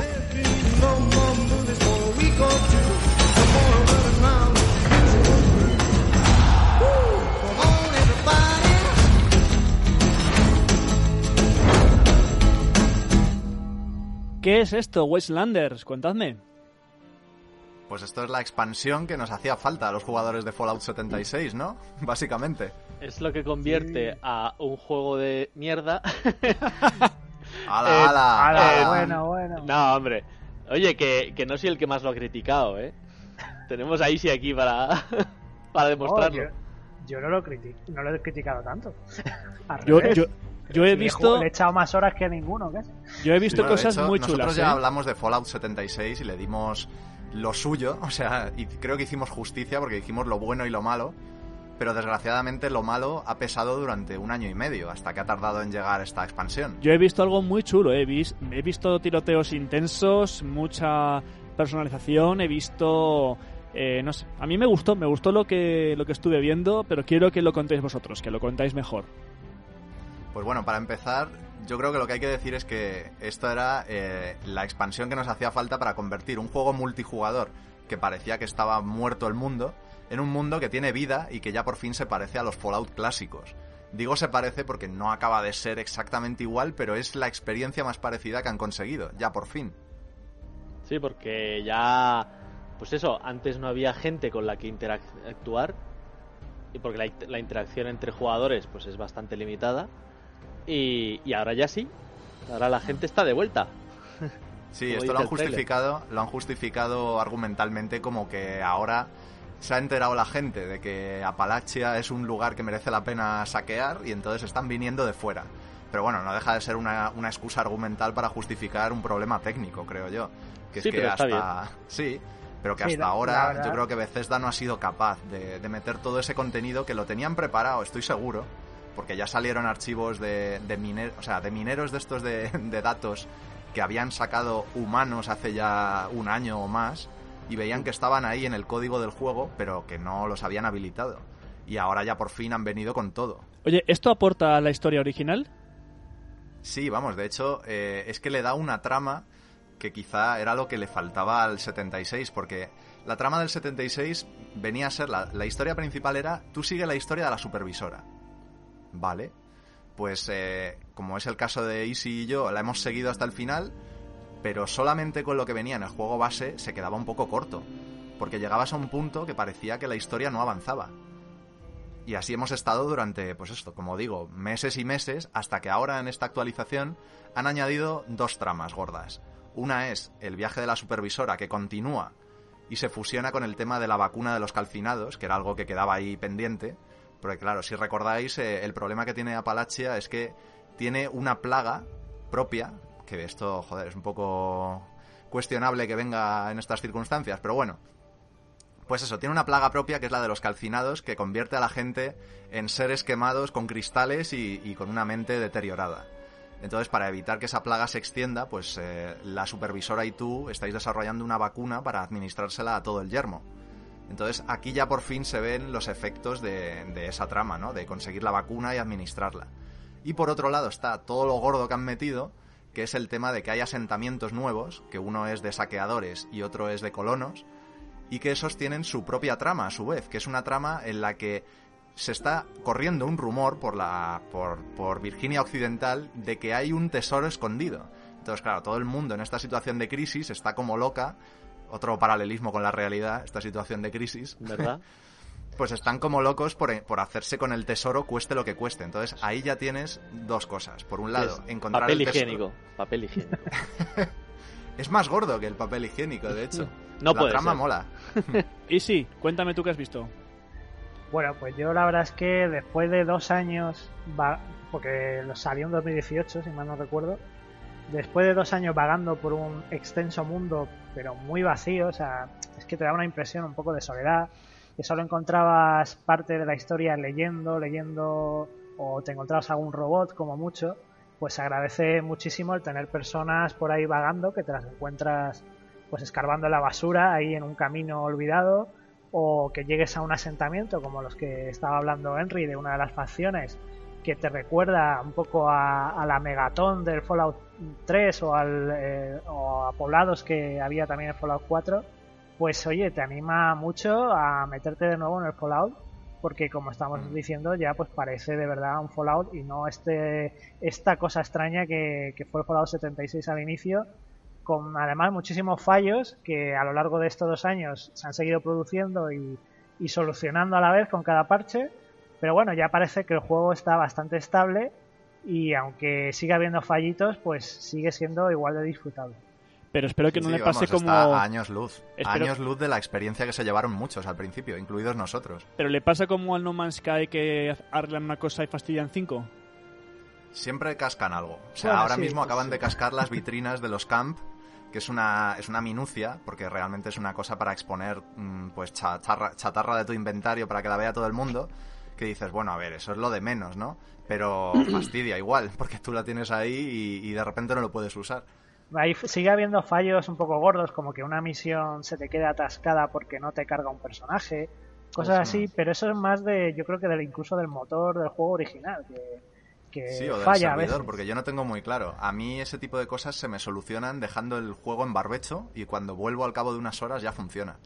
¿Qué es esto, Wastelanders? Contadme. Pues esto es la expansión que nos hacía falta a los jugadores de Fallout 76, ¿no? Básicamente. Es lo que convierte a un juego de mierda. ¡Hala, Eh, hala! Ala, Eh, bueno, bueno. No, hombre. Oye, que, que no soy el que más lo ha criticado, ¿eh? Tenemos a Easy aquí para, para Oh, demostrarlo. yo, yo no, lo criti- no lo he criticado tanto. Al Yo, revés. yo, yo he visto, Le he echado más horas que ninguno, casi. yo he visto Bueno, cosas hecho, muy Nosotros chulas. ya ¿eh? hablamos de Fallout 76 y le dimos lo suyo, o sea, y creo que hicimos justicia porque dijimos lo bueno y lo malo, pero desgraciadamente lo malo ha pesado durante un año y medio, hasta que ha tardado en llegar esta expansión. Yo he visto algo muy chulo, he, vis- he visto tiroteos intensos, mucha personalización, he visto... eh, no sé, a mí me gustó, me gustó lo que, lo que estuve viendo, pero quiero que lo contéis vosotros, que lo contáis mejor. Pues bueno, para empezar, yo creo que lo que hay que decir es que esto era eh, la expansión que nos hacía falta para convertir un juego multijugador que parecía que estaba muerto el mundo en un mundo que tiene vida y que ya por fin se parece a los Fallout clásicos. Digo se parece porque no acaba de ser exactamente igual, pero es la experiencia más parecida que han conseguido, ya por fin. Sí, porque ya. Pues eso, antes no había gente con la que interactuar. Y porque la, la interacción entre jugadores pues es bastante limitada. Y, y ahora ya sí. Ahora la gente está de vuelta. Sí, Como esto lo han justificado, lo han justificado argumentalmente como que ahora se ha enterado la gente de que Apalachia es un lugar que merece la pena saquear y entonces están viniendo de fuera. Pero bueno, no deja de ser una, una excusa argumental para justificar un problema técnico, creo yo. Que Sí, es que pero está hasta sí, pero que hasta ahora verdad- yo creo que Bethesda no ha sido capaz de, de meter todo ese contenido que lo tenían preparado, estoy seguro, porque ya salieron archivos de, de, miner- o sea, de mineros de estos de, de datos que habían sacado humanos hace ya un año o más y veían que estaban ahí en el código del juego, pero que no los habían habilitado. Y ahora ya por fin han venido con todo. Oye, ¿esto aporta a la historia original? Sí, vamos, de hecho, eh, es que le da una trama que quizá era lo que le faltaba al 76, porque la trama del 76 venía a ser, la, la historia principal era, tú sigue la historia de la supervisora. Vale, pues eh, como es el caso de Easy y yo, la hemos seguido hasta el final, pero solamente con lo que venía en el juego base se quedaba un poco corto, porque llegabas a un punto que parecía que la historia no avanzaba. Y así hemos estado durante, pues esto, como digo, meses y meses, hasta que ahora en esta actualización han añadido dos tramas gordas. Una es el viaje de la supervisora que continúa y se fusiona con el tema de la vacuna de los calcinados, que era algo que quedaba ahí pendiente, Porque claro, si recordáis, eh, el problema que tiene Apalachia es que tiene una plaga propia, que esto, joder, es un poco cuestionable que venga en estas circunstancias, pero bueno. Pues eso, tiene una plaga propia que es la de los calcinados, que convierte a la gente en seres quemados con cristales y, con una mente deteriorada. Entonces, para evitar que esa plaga se extienda, pues eh, la supervisora y tú estáis desarrollando una vacuna para administrársela a todo el yermo. Entonces, aquí ya por fin se ven los efectos de, esa trama, ¿no? De conseguir la vacuna y administrarla. Y por otro lado está todo lo gordo que han metido, que es el tema de que hay asentamientos nuevos, que uno es de saqueadores y otro es de colonos, y que esos tienen su propia trama a su vez, que es una trama en la que se está corriendo un rumor por la por, por Virginia Occidental de que hay un tesoro escondido. Entonces, claro, todo el mundo en esta situación de crisis está como loca, otro paralelismo con la realidad, esta situación de crisis. ¿Verdad? pues están como locos por, por, hacerse con el tesoro cueste lo que cueste. Entonces ahí ya tienes dos cosas. Por un lado, es encontrar papel el tesoro. higiénico, papel higiénico. es más gordo que el papel higiénico, de hecho. No la puede trama ser. mola. y sí, cuéntame tú qué has visto. Bueno, pues yo la verdad es que después de dos años, va- porque lo salió en 2018, si mal no recuerdo, después de dos años vagando por un extenso mundo, pero muy vacío, o sea, es que te da una impresión un poco de soledad, que solo encontrabas parte de la historia leyendo, leyendo, o te encontrabas algún robot como mucho, pues agradece muchísimo el tener personas por ahí vagando, que te las encuentras pues escarbando la basura, ahí en un camino olvidado, o que llegues a un asentamiento como los que estaba hablando Henry de una de las facciones que te recuerda un poco a, a la Megatón del Fallout 3 o, al, eh, o a poblados que había también en Fallout 4, pues oye, te anima mucho a meterte de nuevo en el Fallout porque como estamos diciendo ya pues parece de verdad un Fallout y no este esta cosa extraña que, que fue el Fallout 76 al inicio con además muchísimos fallos que a lo largo de estos dos años se han seguido produciendo y, y solucionando a la vez con cada parche. Pero bueno, ya parece que el juego está bastante estable y aunque siga habiendo fallitos, pues sigue siendo igual de disfrutable. Pero espero que no Sí, le pase vamos, como. está a años luz. Espero- Años luz de la experiencia que se llevaron muchos al principio, incluidos nosotros. Pero le pasa como al No Man's Sky que arreglan una cosa y fastidian cinco. Siempre cascan algo. O sea, Bueno, ahora sí, mismo pues acaban sí. de cascar las vitrinas de los camp, que es una, es una minucia, porque realmente es una cosa para exponer mm, pues chatarra, chatarra de tu inventario para que la vea todo el mundo, que dices, bueno, a ver, eso es lo de menos, ¿no? Pero fastidia igual, porque tú la tienes ahí y, y de repente no lo puedes usar. Ahí sigue habiendo fallos un poco gordos, como que una misión se te queda atascada porque no te carga un personaje, cosas Eso así, pero eso es más de, yo creo que del, incluso del motor del juego original, que, que Sí, o del falla a servidor, veces. porque yo no tengo muy claro. A mí ese tipo de cosas se me solucionan dejando el juego en barbecho y cuando vuelvo al cabo de unas horas ya funciona.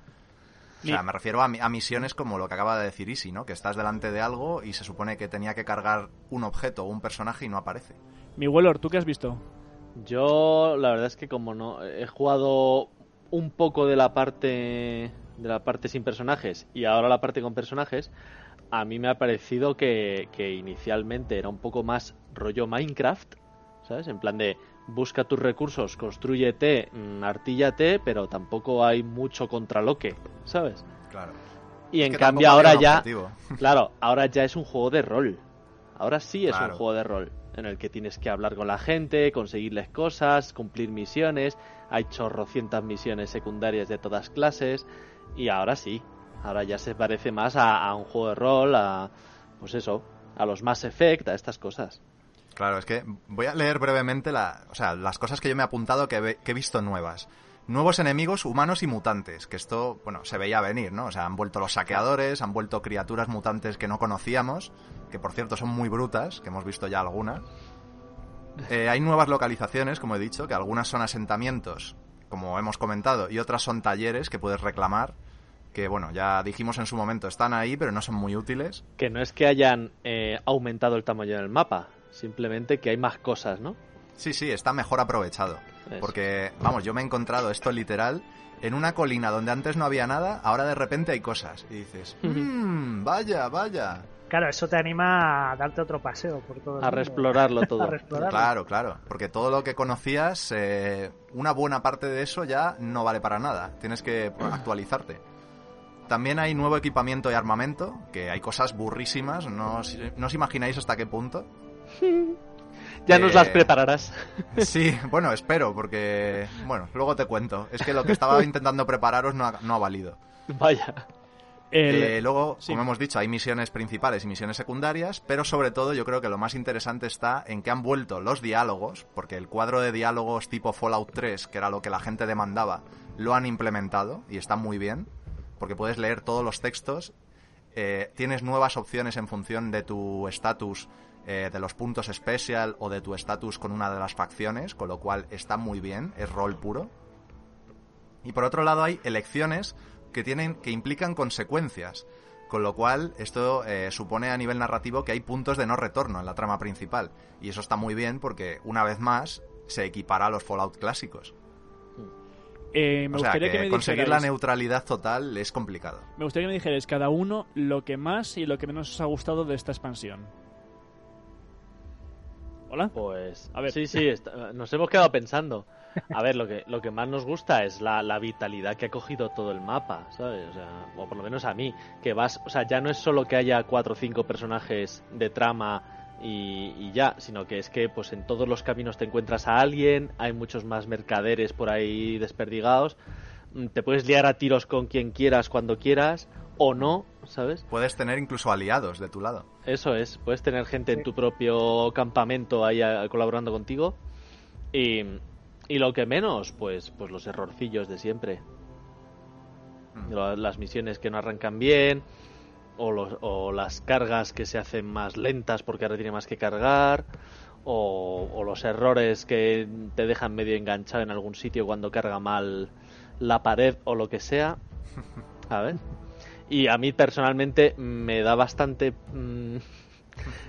O sea, me refiero a, mi- a misiones como lo que acaba de decir Easy, ¿no? Que estás delante de algo y se supone que tenía que cargar un objeto o un personaje y no aparece. Mi Weller, ¿tú qué has visto? Yo, la verdad es que como no he jugado un poco de la parte de la parte sin personajes y ahora la parte con personajes, a mí me ha parecido que, que inicialmente era un poco más rollo Minecraft, ¿sabes? En plan de busca tus recursos, construyete, mm, artíllate, pero tampoco hay mucho contraloque, ¿sabes? Claro. Y Es en que cambio ahora ya, objetivo. claro, ahora ya es un juego de rol. Ahora sí es Claro. un juego de rol en el que tienes que hablar con la gente, conseguirles cosas, cumplir misiones. Hay chorrocientas misiones secundarias de todas clases y ahora sí, ahora ya se parece más a, a un juego de rol, a pues eso, a los Mass Effect, a estas cosas. Claro, es que voy a leer brevemente la, o sea, las cosas que yo me he apuntado que, he visto nuevas. Nuevos enemigos humanos y mutantes, que esto, bueno, se veía venir, ¿no? O sea, han vuelto los saqueadores, han vuelto criaturas mutantes que no conocíamos, que por cierto son muy brutas, que hemos visto ya algunas. Eh, hay nuevas localizaciones, como he dicho, que algunas son asentamientos, como hemos comentado, y otras son talleres que puedes reclamar, que bueno, ya dijimos en su momento, están ahí, pero no son muy útiles. Que no es que hayan eh, aumentado el tamaño del mapa, simplemente que hay más cosas, ¿no? Sí, sí, está mejor aprovechado. Eso. Porque, vamos, yo me he encontrado esto literal en una colina donde antes no había nada, ahora de repente hay cosas. Y dices, mmm, vaya, vaya. Claro, eso te anima a darte otro paseo por todo el A reexplorarlo todo. A reexplorarlo. Claro, claro. Porque todo lo que conocías, eh, una buena parte de eso ya no vale para nada. Tienes que actualizarte. También hay nuevo equipamiento y armamento, que hay cosas burrísimas, no os, no os imagináis hasta qué punto. Ya nos Eh, las prepararás. Sí, bueno, espero, porque... Bueno, luego te cuento. Es que lo que estaba intentando prepararos no ha, no ha valido. Vaya. El- Eh, luego, sí. como hemos dicho, hay misiones principales y misiones secundarias, pero sobre todo yo creo que lo más interesante está en que han vuelto los diálogos, porque el cuadro de diálogos tipo Fallout 3, que era lo que la gente demandaba, lo han implementado y está muy bien, porque puedes leer todos los textos, eh, tienes nuevas opciones en función de tu estatus, eh, de los puntos especial o de tu estatus con una de las facciones, con lo cual está muy bien, es rol puro. Y por otro lado hay elecciones que tienen que implican consecuencias, con lo cual esto eh, supone a nivel narrativo que hay puntos de no retorno en la trama principal y eso está muy bien porque una vez más se equipara a los Fallout clásicos. eh, me o sea gustaría que, que, me conseguir la neutralidad total es complicado. Me gustaría que me dijerais cada uno lo que más y lo que menos os ha gustado de esta expansión. ¿Hola? Pues, A ver. sí, sí, está- nos hemos quedado pensando. A ver, lo que, lo que más nos gusta es la, la vitalidad que ha cogido todo el mapa, ¿sabes? O, sea, o por lo menos a mí, que vas, o sea, ya no es solo que haya cuatro o cinco personajes de trama y, y ya, sino que es que pues en todos los caminos te encuentras a alguien, hay muchos más mercaderes por ahí desperdigados, mm, te puedes liar a tiros con quien quieras cuando quieras o no, ¿sabes? Puedes tener incluso aliados de tu lado. Eso es, puedes tener gente en tu propio campamento ahí colaborando contigo. Y, y lo que menos, pues, pues los errorcillos de siempre. Mm. Las misiones que no arrancan bien, o, los, o las cargas que se hacen más lentas porque ahora tiene más que cargar, o, o los errores que te dejan medio enganchado en algún sitio cuando carga mal la pared o lo que sea. A ver y a mí personalmente me da bastante... Mm,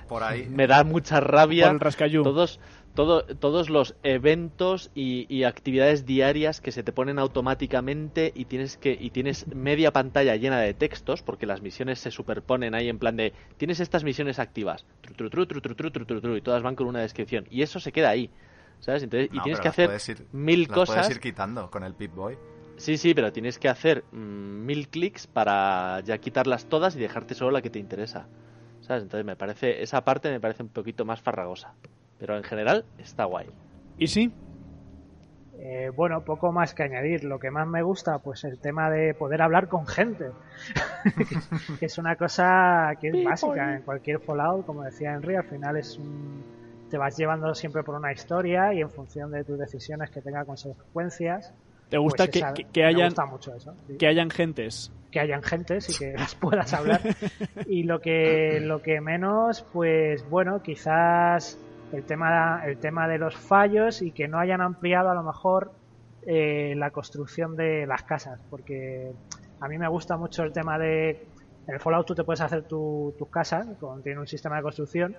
Por ahí. Me da mucha rabia. Por el. Todos, todos los eventos y, actividades diarias que se te ponen automáticamente y tienes que y tienes media pantalla llena de textos porque las misiones se superponen ahí en plan de tienes estas misiones activas tru, tru, tru, y todas van con una descripción y eso se queda ahí sabes Entonces, y tienes que hacer mil cosas puedes ir quitando con el Pip Boy Sí, sí, pero tienes que hacer mm, mil clics para ya quitarlas todas y dejarte solo la que te interesa. ¿Sabes? Entonces me parece, esa parte me parece un poquito más farragosa. Pero en general está guay. ¿Y sí? Eh, bueno, poco más que añadir. Lo que más me gusta, pues el tema de poder hablar con gente. que es una cosa que es básica en cualquier Fallout, como decía Henry, al final es un... te vas llevando siempre por una historia y en función de tus decisiones que tenga consecuencias. ¿Te gusta pues que, esa- que- que hayan, gusta mucho eso. sí. que hayan gentes? que hayan gentes y que las puedas hablar. Y lo que lo que menos, pues bueno, quizás el tema el tema de los fallos y que no hayan ampliado a lo mejor eh, la construcción de las casas, porque a mí me gusta mucho el tema de en el Fallout tú te puedes hacer tu- tus casas, con, tiene un sistema de construcción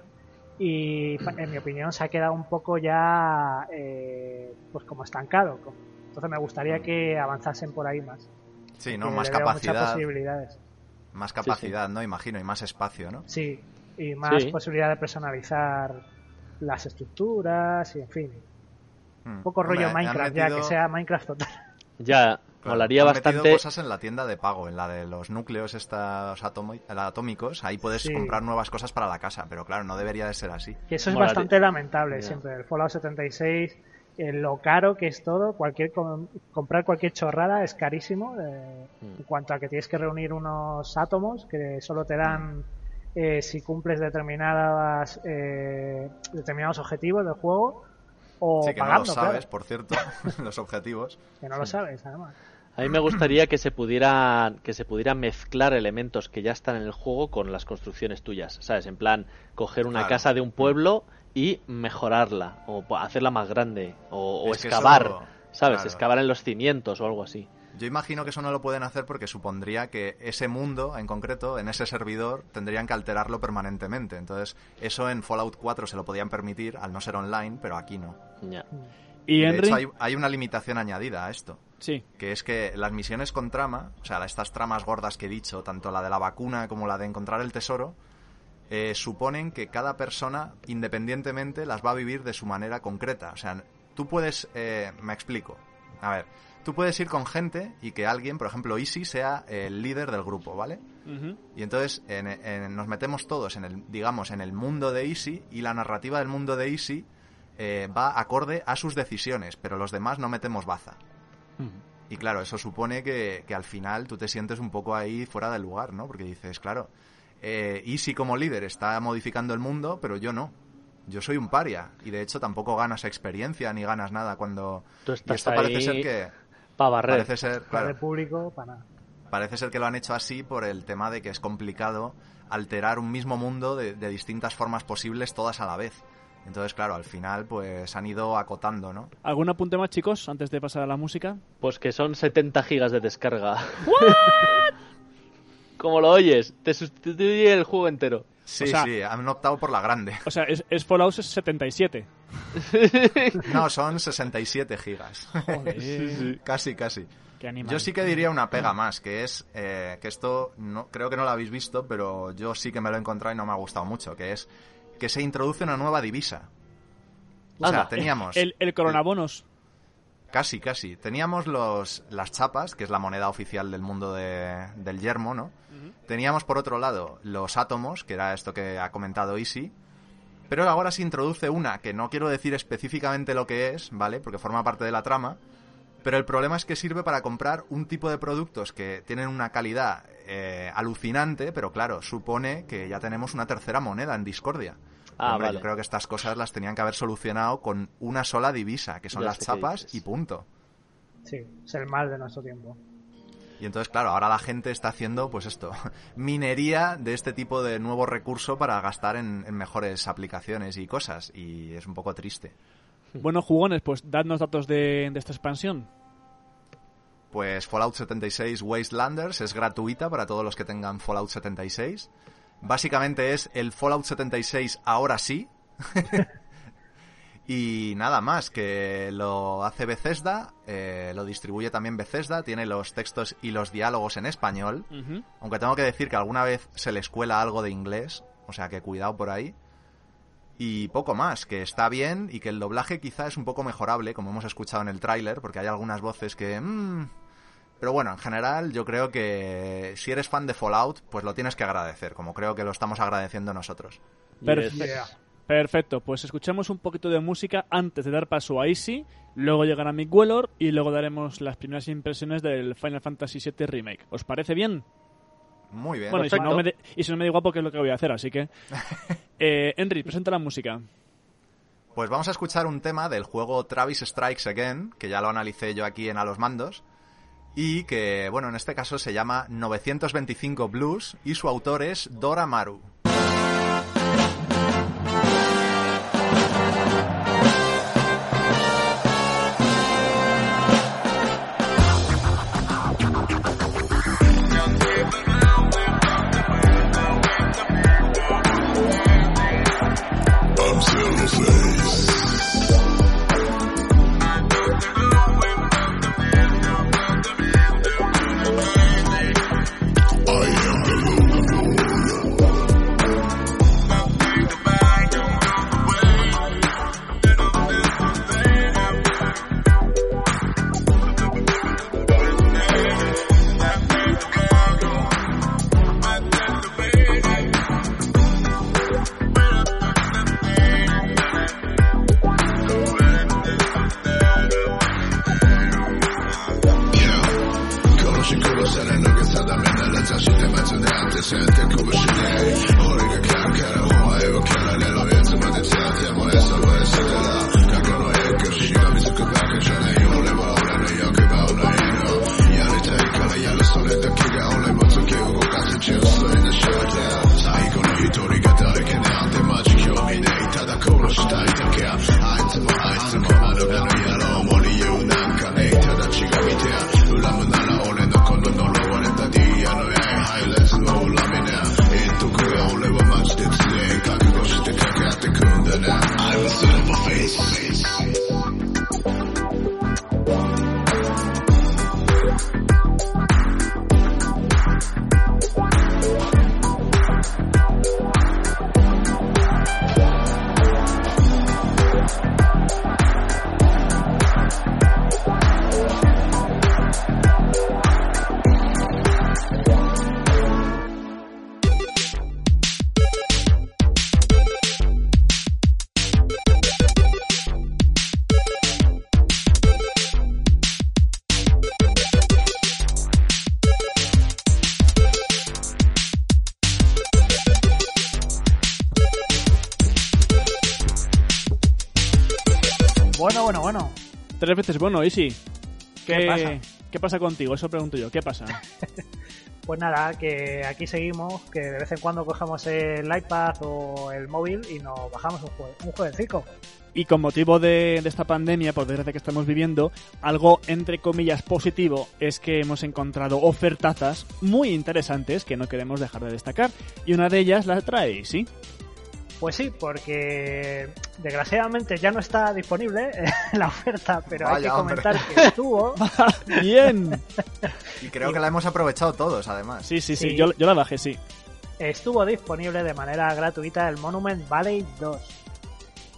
y en mi opinión se ha quedado un poco ya eh, pues como estancado. Entonces me gustaría que avanzasen por ahí más. Sí, ¿no? Más capacidad. posibilidades. Más capacidad, ¿no? Imagino, y más espacio, ¿no? Sí, y más Sí. posibilidad de personalizar las estructuras y en fin. Un poco rollo Minecraft, ya metido- que sea Minecraft total. Ya, molaría han bastante. metido cosas en la tienda de pago, en la de los núcleos estos atómicos. Ahí puedes Sí. comprar nuevas cosas para la casa, pero claro, no debería de ser así. Que eso es Molaría- bastante lamentable Ya. siempre. El Fallout 76, eh, lo caro que es todo, cualquier com- comprar cualquier chorrada es carísimo. eh, Mm. En cuanto a que tienes que reunir unos átomos que solo te dan eh, si cumples determinadas eh, determinados objetivos del juego o sí, que pagando, no lo sabes, claro, por cierto, los objetivos. que no lo sabes además. A mí me gustaría que se pudiera que se pudiera mezclar elementos que ya están en el juego con las construcciones tuyas, ¿sabes? En plan, coger una Claro. casa de un pueblo y mejorarla o hacerla más grande o, o Es excavar, eso- ¿sabes? claro. Excavar en los cimientos o algo así. Yo imagino que eso no lo pueden hacer porque supondría que ese mundo en concreto, en ese servidor, tendrían que alterarlo permanentemente. Entonces, eso en Fallout 4 se lo podían permitir al no ser online, pero aquí no. Ya. ¿Y de Henry? hecho, hay, hay una limitación añadida a esto. Sí. que es que las misiones con trama, o sea, estas tramas gordas que he dicho, tanto la de la vacuna como la de encontrar el tesoro, eh, suponen que cada persona, independientemente, las va a vivir de su manera concreta. O sea, tú puedes, eh, me explico. A ver, tú puedes ir con gente y que alguien, por ejemplo, Easy, sea el líder del grupo, ¿vale? Y entonces en- en- nos metemos todos en el, digamos, en el mundo de Easy y la narrativa del mundo de Easy eh, va acorde a sus decisiones, pero los demás no metemos baza. Y claro, eso supone que, que al final tú te sientes un poco ahí fuera del lugar, ¿no? Porque dices, claro, eh, Easy como líder está modificando el mundo, pero yo no. Yo soy un paria y de hecho tampoco ganas experiencia ni ganas nada cuando... Tú y estás esto parece ahí ser que... pa' barrer. Parece ser, Para claro, el público, para nada. parece ser que lo han hecho así por el tema de que es complicado alterar un mismo mundo de, de distintas formas posibles todas a la vez. Entonces, claro, al final pues han ido acotando, ¿no? ¿Algún apunte más, chicos, antes de pasar a la música? Pues que son 70 gigas de descarga. Como lo oyes, te sustituye el juego entero. Sí, O sea- sí, han optado por la grande. O sea, es, es Fallout 77. No, son 67 gigas. Joder. Casi, casi. Qué animal. Yo sí que diría una pega más, que es eh, que esto no, creo que no lo habéis visto, pero yo sí que me lo he encontrado y no me ha gustado mucho, que es que se introduce una nueva divisa. O sea, teníamos El, el coronabonos. Casi, casi, teníamos los las chapas, que es la moneda oficial del mundo de- del yermo, ¿no? Teníamos por otro lado los átomos, que era esto que ha comentado Easy, pero ahora se introduce una que no quiero decir específicamente lo que es, ¿vale? Porque forma parte de la trama, pero el problema es que sirve para comprar un tipo de productos que tienen una calidad eh, alucinante, pero claro, supone que ya tenemos una tercera moneda en Discordia. Ah, Hombre, vale. Yo creo que estas cosas las tenían que haber solucionado con una sola divisa, que son Ya las chapas y punto. Sí, es el mal de nuestro tiempo. Y entonces, claro, ahora la gente está haciendo, pues esto, minería de este tipo de nuevo recurso para gastar en, en mejores aplicaciones y cosas. Y es un poco triste. Bueno, jugones, pues dadnos datos de, de esta expansión. Pues Fallout 76 Wastelanders es gratuita para todos los que tengan Fallout 76. Básicamente es el Fallout 76 ahora sí. y nada más, que lo hace Bethesda, eh, lo distribuye también Bethesda, tiene los textos y los diálogos en español. Aunque tengo que decir que alguna vez se les cuela algo de inglés, o sea que cuidado por ahí. Y poco más, que está bien y que el doblaje quizá es un poco mejorable, como hemos escuchado en el tráiler, porque hay algunas voces que... mm, pero bueno, en general yo creo que si eres fan de Fallout, pues lo tienes que agradecer, como creo que lo estamos agradeciendo nosotros. Perfecto. Perfecto, pues escuchemos un poquito de música antes de dar paso a Easy, luego llegará Mick Wellor y luego daremos las primeras impresiones del Final Fantasy VII Remake. ¿Os parece bien? Muy bien. Bueno, y si, Perfecto. no me de- y si no me digo guapo, que es lo que voy a hacer, así que... Eh, Henry, presenta la música. Pues vamos a escuchar un tema del juego Travis Strikes Again, que ya lo analicé yo aquí en A los Mandos, y que, bueno, en este caso se llama 925 Blues y su autor es Dora Maru. Tres veces bueno, Easy. ¿Qué pasa? ¿Qué pasa contigo? Eso pregunto yo. ¿Qué pasa? Pues nada, que aquí seguimos, que de vez en cuando cogemos el iPad o el móvil y nos bajamos un, jue un jueguecito. Y con motivo de, de esta pandemia, por desgracia que estamos viviendo, algo entre comillas positivo es que hemos encontrado ofertazas muy interesantes que no queremos dejar de destacar. Y una de ellas la trae, ¿sí? Pues sí, porque desgraciadamente ya no está disponible la oferta, pero hay que comentar hombre. que estuvo. Bien. Y creo que la hemos aprovechado todos, además. Sí, sí, sí, Sí. Yo, yo la bajé, sí. estuvo disponible de manera gratuita el Monument Valley 2.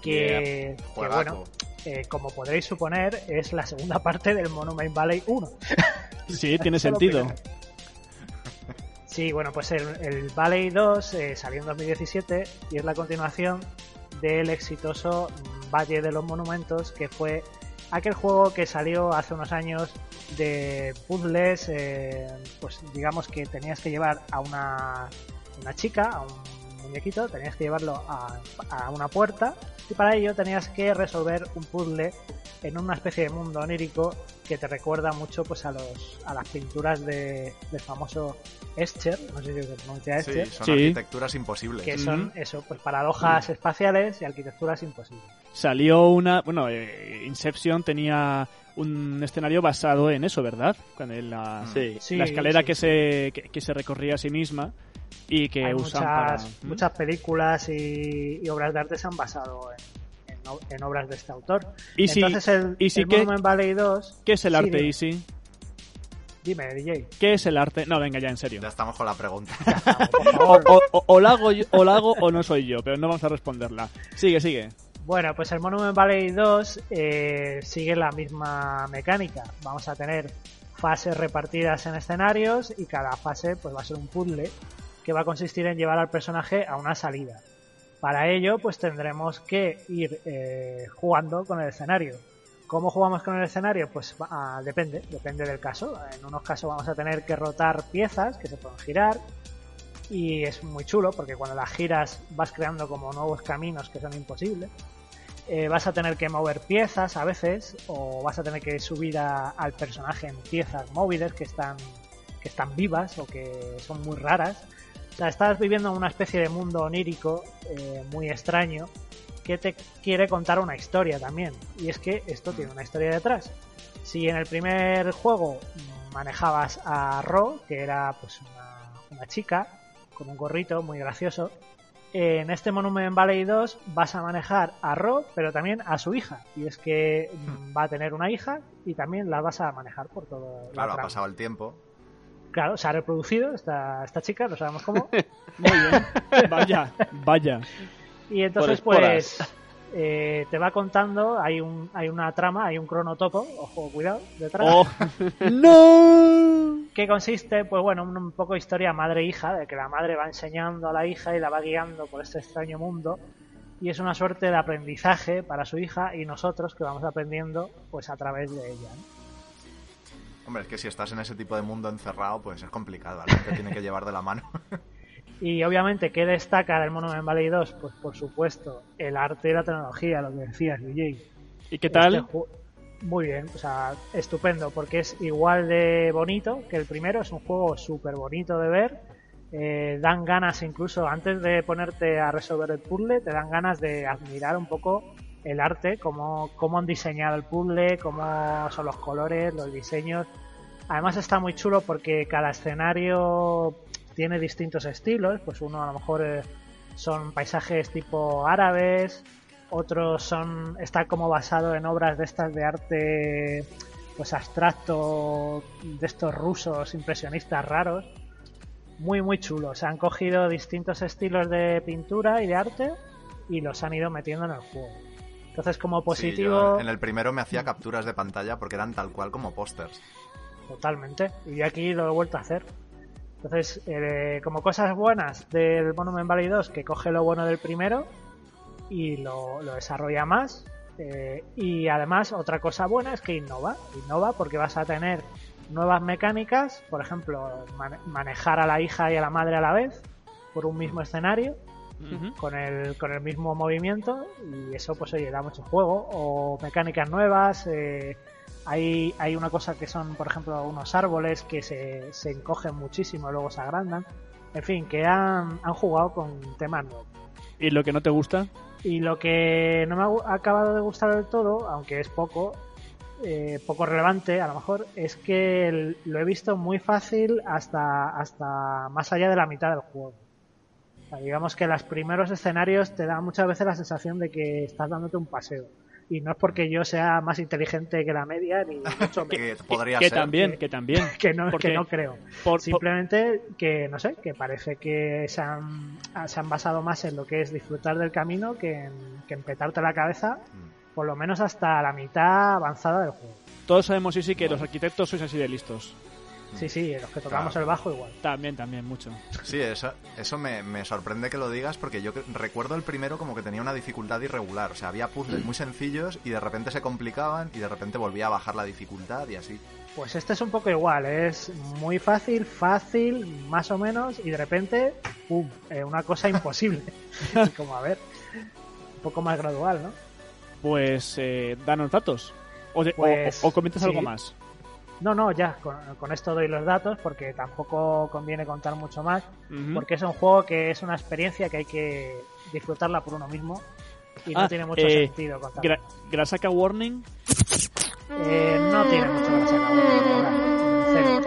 Que, bueno, eh, como podréis suponer, es la segunda parte del Monument Valley 1. Sí, tiene sentido. Sí, bueno, pues el, el Valley 2 eh, salió en 2017 y es la continuación del exitoso Valle de los Monumentos, que fue aquel juego que salió hace unos años de puzzles, eh, pues digamos que tenías que llevar a una, una chica, a un muñequito, tenías que llevarlo a, a una puerta y para ello tenías que resolver un puzzle en una especie de mundo onírico que te recuerda mucho pues a los a las pinturas de, del famoso Escher, no sé si se pronuncia Sí, Escher, son Sí. arquitecturas imposibles. que son eso, pues paradojas espaciales y arquitecturas imposibles. Salió una. Bueno, eh, Inception tenía un escenario basado en eso, ¿verdad? Con el- la, Sí. Sí, la escalera sí, que, sí. Se, que, que se recorría a sí misma y que Hay usan muchas, para. ¿Mm? muchas películas y, y obras de arte se han basado en, en en obras de este autor. Y si, Entonces el, y si el que- Monument Valley 2... ¿Qué es el sí, arte. Easy? Dime, DJ. ¿Qué es el arte? No, venga, ya, en serio. Ya estamos con la pregunta. Por O, o, o- o la hago yo- o la hago o no soy yo, pero no vamos a responderla. Sigue, sigue. Bueno, pues el Monument Valley 2 eh, sigue la misma mecánica. Vamos a tener fases repartidas en escenarios y cada fase pues va a ser un puzzle que va a consistir en llevar al personaje a una salida. Para ello, pues tendremos que ir eh, jugando con el escenario. ¿Cómo jugamos con el escenario? Pues ah, depende, depende del caso. En unos casos vamos a tener que rotar piezas que se pueden girar, y es muy chulo porque cuando las giras vas creando como nuevos caminos que son imposibles. Eh, vas a tener que mover piezas a veces o vas a tener que subir al personaje en piezas móviles que están que están vivas o que son muy raras. O sea, estás viviendo una especie de mundo onírico eh, muy extraño que te quiere contar una historia también. Y es que esto tiene una historia detrás. Si en el primer juego manejabas a Ro, que era pues una chica con un gorrito muy gracioso, en este Monument Valley 2 vas a manejar a Ro, pero también a su hija. Y es que mm, va a tener una hija y también la vas a manejar por todo. la Claro, ha pasado el tiempo. Claro, se ha reproducido esta, esta chica, no sabemos cómo. Muy bien. Vaya, vaya. Y entonces, pues, eh, te va contando, hay un hay una trama, hay un cronotopo, ojo, cuidado, detrás, Oh, ¡No! que consiste, pues bueno, un, un poco historia madre-hija, de que la madre va enseñando a la hija y la va guiando por este extraño mundo, y es una suerte de aprendizaje para su hija y nosotros que vamos aprendiendo, pues a través de ella. ¿no? Hombre, es que si estás en ese tipo de mundo encerrado, pues es complicado. Alguien te tiene que llevar de la mano. Y obviamente, ¿qué destaca del Monument Valley 2? Pues por supuesto, el arte y la tecnología, lo que decías, DJ. ¿Y qué tal? Este Muy bien, o sea, estupendo, porque es igual de bonito que el primero, es un juego súper bonito de ver. Eh, dan ganas, incluso antes de ponerte a resolver el puzzle, te dan ganas de admirar un poco el arte, cómo, cómo han diseñado el puzzle, cómo son los colores, los diseños. Además está muy chulo porque cada escenario tiene distintos estilos, pues uno a lo mejor eh, son paisajes tipo árabes, otros son está como basado en obras de estas de arte pues abstracto de estos rusos impresionistas raros muy muy chulos han cogido distintos estilos de pintura y de arte y los han ido metiendo en el juego entonces como positivo en el primero me hacía capturas de pantalla porque eran tal cual como pósters. Totalmente. Y aquí lo he vuelto a hacer. Entonces, eh, como cosas buenas del Monument Valley 2, que coge lo bueno del primero y lo, lo desarrolla más. eh, y además, otra cosa buena es que innova. Innova porque vas a tener nuevas mecánicas, por ejemplo, man- manejar a la hija y a la madre a la vez por un mismo escenario. Con el, con el mismo movimiento y eso pues oye da mucho juego o mecánicas nuevas eh, hay, hay una cosa que son por ejemplo unos árboles que se, se encogen muchísimo y luego se agrandan en fin que han, han jugado con temas nuevos ¿Y lo que no te gusta? y lo que no me ha acabado de gustar del todo, aunque es poco, eh, poco relevante a lo mejor, es que el- lo he visto muy fácil hasta, hasta más allá de la mitad del juego. O sea, digamos que los primeros escenarios te dan muchas veces la sensación de que estás dándote un paseo. Y no es porque yo sea más inteligente que la media, ni mucho menos. Que podría que ser. también, que también. que no, Porque que no creo. por- Simplemente que, no sé, que parece que se han, se han basado más en lo que es disfrutar del camino que en, que en petarte la cabeza, por lo menos hasta la mitad avanzada del juego. Todos sabemos, sí, sí, que los arquitectos sois así de listos. Sí, sí, los que tocamos Claro. el bajo igual. También, también, mucho. Sí, eso, eso me, me sorprende que lo digas porque yo recuerdo el primero como que tenía una dificultad irregular. O sea, había puzzles muy sencillos y de repente se complicaban y de repente volvía a bajar la dificultad y así. Pues este es un poco igual, es muy fácil, fácil, más o menos, y de repente, ¡pum! eh, una cosa imposible. Como, a ver, un poco más gradual, ¿no? Pues eh, danos datos. O, de- o- Pues, o, o comentas sí. algo más. No, no, ya, con, con esto doy los datos porque tampoco conviene contar mucho más, porque es un juego que es una experiencia que hay que disfrutarla por uno mismo y no Ah, tiene mucho eh, sentido contar. Gra- Grasaka Warning. Eh, no tiene mucho gracia, la verdad. Cero.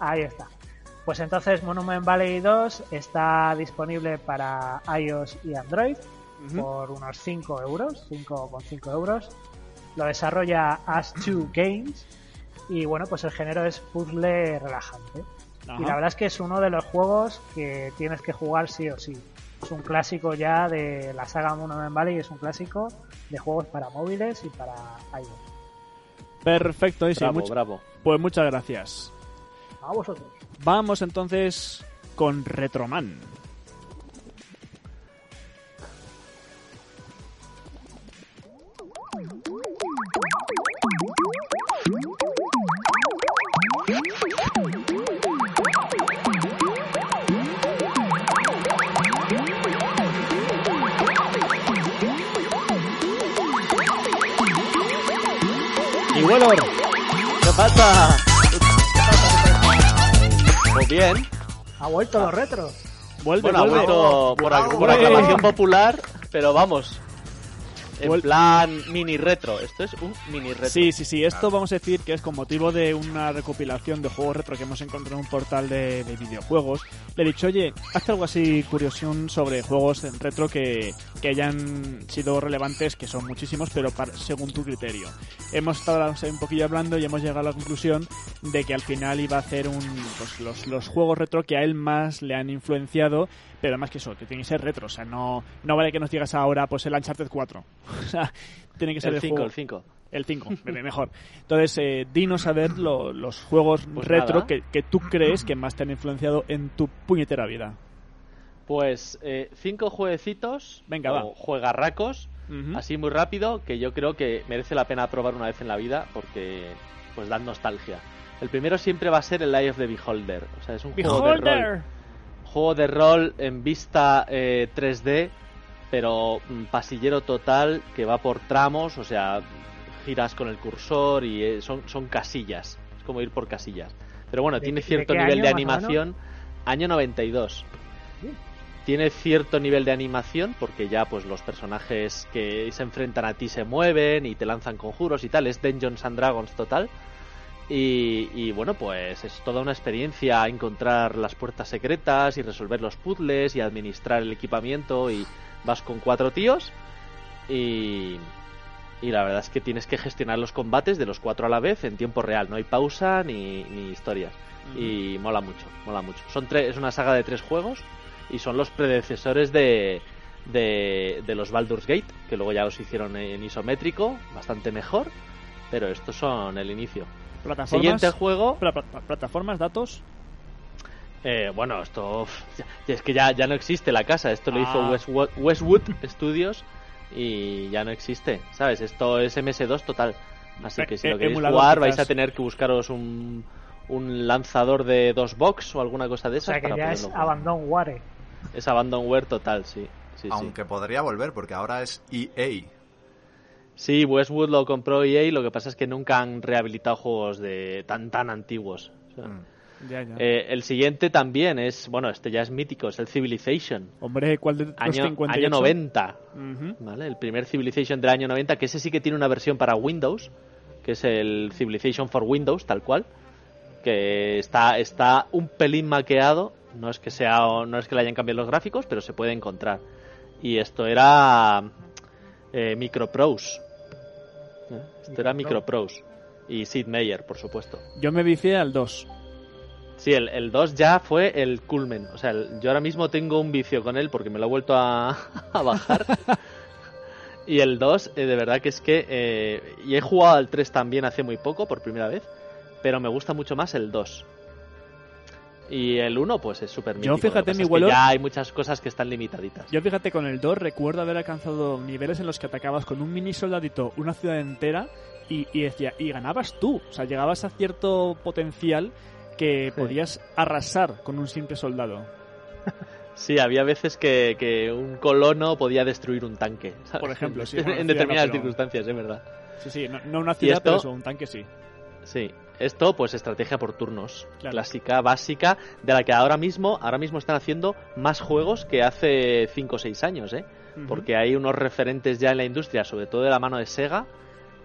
Ahí está. Pues entonces Monument Valley 2 está disponible para iOS y Android por unos 5 euros, 5,5 euros. Lo desarrolla As2 Games y bueno, pues el género es puzzle relajante. Ajá. Y la verdad es que es uno de los juegos que tienes que jugar sí o sí. Es un clásico ya de la saga Monument Valley, es un clásico de juegos para móviles y para iOS. Perfecto, y sí, Bravo, much- bravo. Pues muchas gracias. A vosotros. Vamos entonces con Retroman. Pasa? Pues bien, Ha vuelto los retros. Vuelve, bueno, ha vuelve. vuelto por, por aclamación popular, pero vamos, en plan mini retro. Esto es un mini retro. Sí, sí, sí. Esto vamos a decir que es con motivo de una recopilación de juegos retro que hemos encontrado en un portal de, de videojuegos. Le he dicho, oye, haz algo así curioso sobre juegos en retro que, que hayan sido relevantes, que son muchísimos, pero según tu criterio. Hemos estado un poquillo hablando y hemos llegado a la conclusión de que al final iba a hacer un, pues, los, los juegos retro que a él más le han influenciado, pero más que eso, que tiene que ser retro. O sea, no, no vale que nos digas ahora, pues el Uncharted 4. O sea, tiene que ser el el 5, juego. el 5. El 5, mejor. Entonces, eh, dinos a ver lo- los juegos Pues retro que, que tú crees que más te han influenciado en tu puñetera vida. Pues eh, cinco jueguecitos, Venga, va. juegarracos, Ujú. así muy rápido, que yo creo que merece la pena probar una vez en la vida porque pues dan nostalgia. El primero siempre va a ser el Eye of the Beholder, o sea, es un juego de rol. Juego de rol en vista eh, 3D, pero mm, pasillero total que va por tramos, o sea, giras con el cursor y eh, son, son casillas. Es como ir por casillas. Pero bueno, ¿De- tiene cierto nivel de animación. Año 92. Sí. Tiene cierto nivel de animación porque ya pues los personajes que se enfrentan a ti se mueven y te lanzan conjuros y tal. Es Dungeons and Dragons total. Y, y, bueno, pues es toda una experiencia encontrar las puertas secretas y resolver los puzzles y administrar el equipamiento y vas con cuatro tíos y, y la verdad es que tienes que gestionar los combates de los cuatro a la vez en tiempo real, no hay pausa ni, ni historias y mola mucho, mola mucho. Son tres, es una saga de tres juegos y son los predecesores de, de, de los Baldur's Gate, que luego ya los hicieron en isométrico, bastante mejor, pero estos son el inicio. Plataformas. Siguiente juego. pla- pla- plataformas, datos. Eh, bueno, esto es que ya, ya no existe la casa. Esto lo Ah. hizo Westwood, Westwood Studios y ya no existe, ¿sabes? Esto es MS2 total. Así Eh, que si eh, lo queréis emulador, jugar vais a tener que buscaros un, un lanzador de dos box o alguna cosa de O esas. sea que para ya es. Abandonware. Es Abandonware total, sí. sí, sí. Aunque podría volver, porque ahora es E EA. Sí, Westwood lo compró EA, lo que pasa es que nunca han rehabilitado juegos de tan tan antiguos. O sea, Mm. Ya, ya. eh, el siguiente también es, bueno, este ya es mítico, es el Civilization. Hombre, ¿cuál de los Año, 58? año 90, Ujú. ¿vale? El primer Civilization del año 90, que ese sí que tiene una versión para Windows, que es el Civilization for Windows, tal cual, que está, está un pelín maqueado, no es que sea no es que le hayan cambiado los gráficos, pero se puede encontrar. Y esto era eh, Microprose. ¿eh? Esto era Microprose. Y Sid Meier, por supuesto. Yo me vicié al 2. Sí, el, el 2 ya fue el culmen. O sea, el- yo ahora mismo tengo un vicio con él porque me lo he vuelto a, a bajar. y el 2, eh, de verdad que es que... eh, y he jugado al 3 también hace muy poco, por primera vez. Pero me gusta mucho más el 2. Y el 1, pues es súper que fíjate, mi es que Ya hay muchas cosas que están limitaditas. Yo fíjate, con el 2 recuerdo haber alcanzado niveles en los que atacabas con un mini soldadito una ciudad entera y, y decía, y ganabas tú. O sea, llegabas a cierto potencial que podías arrasar con un simple soldado. Sí, había veces que, que un colono podía destruir un tanque. ¿sabes? Por ejemplo, sí, en, determinadas pero- circunstancias, es verdad. Sí, sí, no, no una ciudad, esto? pero eso, un tanque sí. Sí, esto pues estrategia por turnos, Claro. clásica, básica, de la que ahora mismo, ahora mismo están haciendo más juegos que hace 5 o 6 años, ¿eh? Porque hay unos referentes ya en la industria, sobre todo de la mano de Sega,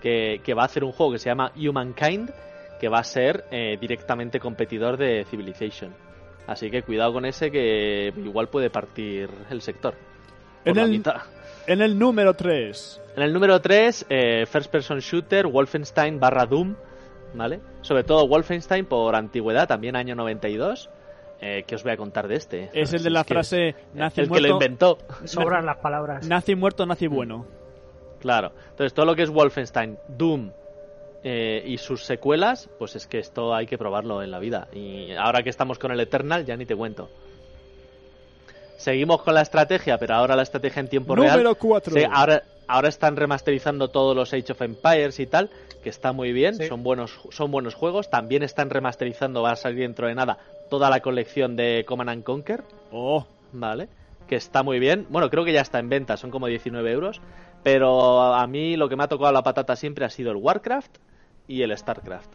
que, que va a hacer un juego que se llama Humankind, que va a ser eh, directamente competidor de Civilization. Así que cuidado con ese que igual puede partir el sector. Por En la el- mitad. En el número 3. En el número 3, First Person Shooter, Wolfenstein barra Doom, ¿vale? Sobre todo Wolfenstein por antigüedad, también año 92. Eh, ¿Qué os voy a contar de este? Es el de Es la que frase nazi el que muerto. lo inventó. Sobran las palabras. Nazi muerto, nazi bueno. Claro. Entonces, todo lo que es Wolfenstein, Doom eh, y sus secuelas, pues es que esto hay que probarlo en la vida. Y ahora que estamos con el Eternal, ya ni te cuento. Seguimos con la estrategia, pero ahora la estrategia en tiempo real. Número 4. Sí, ahora, ahora están remasterizando todos los Age of Empires y tal, que está muy bien, Sí. son buenos son buenos juegos. También están remasterizando, va a salir dentro de nada, toda la colección de Command and Conquer, Oh, ¿vale? Que está muy bien. Bueno, creo que ya está en venta, son como 19 euros. Pero a mí lo que me ha tocado la patata siempre ha sido el Warcraft y el Starcraft.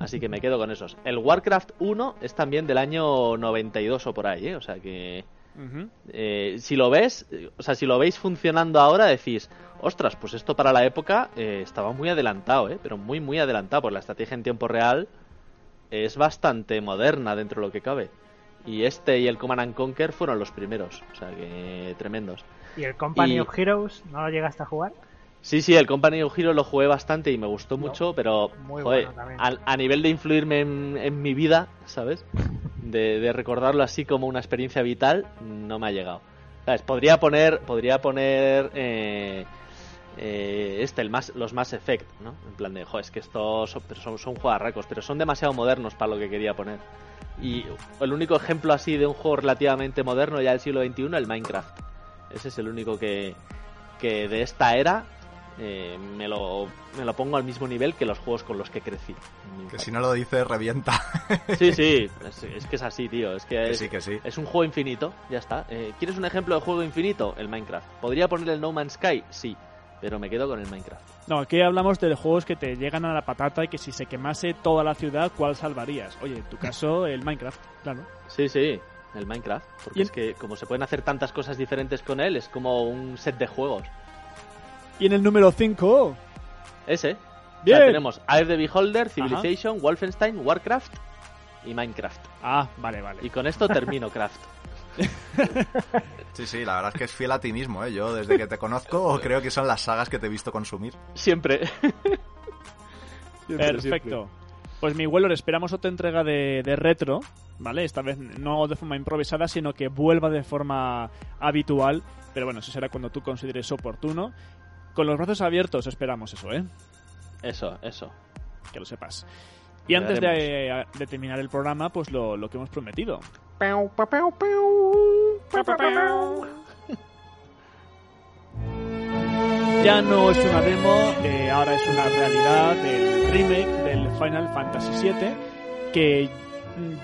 Así que me quedo con esos. El Warcraft 1 es también del año 92 o por ahí, ¿eh? O sea que... Eh, si lo ves, o sea, si lo veis funcionando ahora, decís, ostras, pues esto para la época eh, estaba muy adelantado, ¿eh? Pero muy, muy adelantado, por la estrategia en tiempo real es bastante moderna dentro de lo que cabe. Y este y el Command and Conquer fueron los primeros, o sea que tremendos. ¿Y el Company Y- of Heroes no lo llegaste a jugar? Sí, sí, el Company of Heroes lo jugué bastante y me gustó No, mucho, pero muy joder, bueno a, nivel de influirme en, en mi vida, ¿sabes? De, de recordarlo así como una experiencia vital, no me ha llegado. ¿Sabes? Podría poner, podría poner eh, eh, este, el más, los Mass Effect, ¿no? En plan de, joder, es que estos son, son, son pero son demasiado modernos para lo que quería poner. Y el único ejemplo así de un juego relativamente moderno ya del siglo XXI, el Minecraft. Ese es el único que, que de esta era eh, me, lo, me lo pongo al mismo nivel que los juegos con los que crecí. Que si no lo dices, revienta. Sí, sí, es, es que es así, tío. Es que Que es, sí, que sí. es un juego infinito, ya está. Eh, ¿Quieres un ejemplo de juego infinito? El Minecraft. ¿Podría poner el No Man's Sky? Sí, pero me quedo con el Minecraft. No, aquí hablamos de juegos que te llegan a la patata y que si se quemase toda la ciudad, ¿cuál salvarías? Oye, en tu caso, el Minecraft, claro. Sí, sí, el Minecraft. Porque Y- es que como se pueden hacer tantas cosas diferentes con él, es como un set de juegos. Y en el número 5, Ese. Bien. O sea, tenemos Air the Beholder, Civilization, Wolfenstein, Warcraft y Minecraft. ah, vale, vale. Y con esto termino Craft. Sí, sí, la verdad es que es fiel a ti mismo, ¿eh? Yo desde que te conozco creo que son las sagas que te he visto consumir. Siempre. Siempre, Perfecto. Pues mi Weller, esperamos otra entrega de, de retro, ¿vale? Esta vez no de forma improvisada, sino que vuelva de forma habitual. Pero bueno, eso será cuando tú consideres oportuno. Con los brazos abiertos esperamos eso, ¿eh? Eso, eso. Que lo sepas. Y antes de, de terminar el programa, pues lo, lo que hemos prometido. Ya no es una demo, eh, ahora es una realidad del remake del Final Fantasy VII que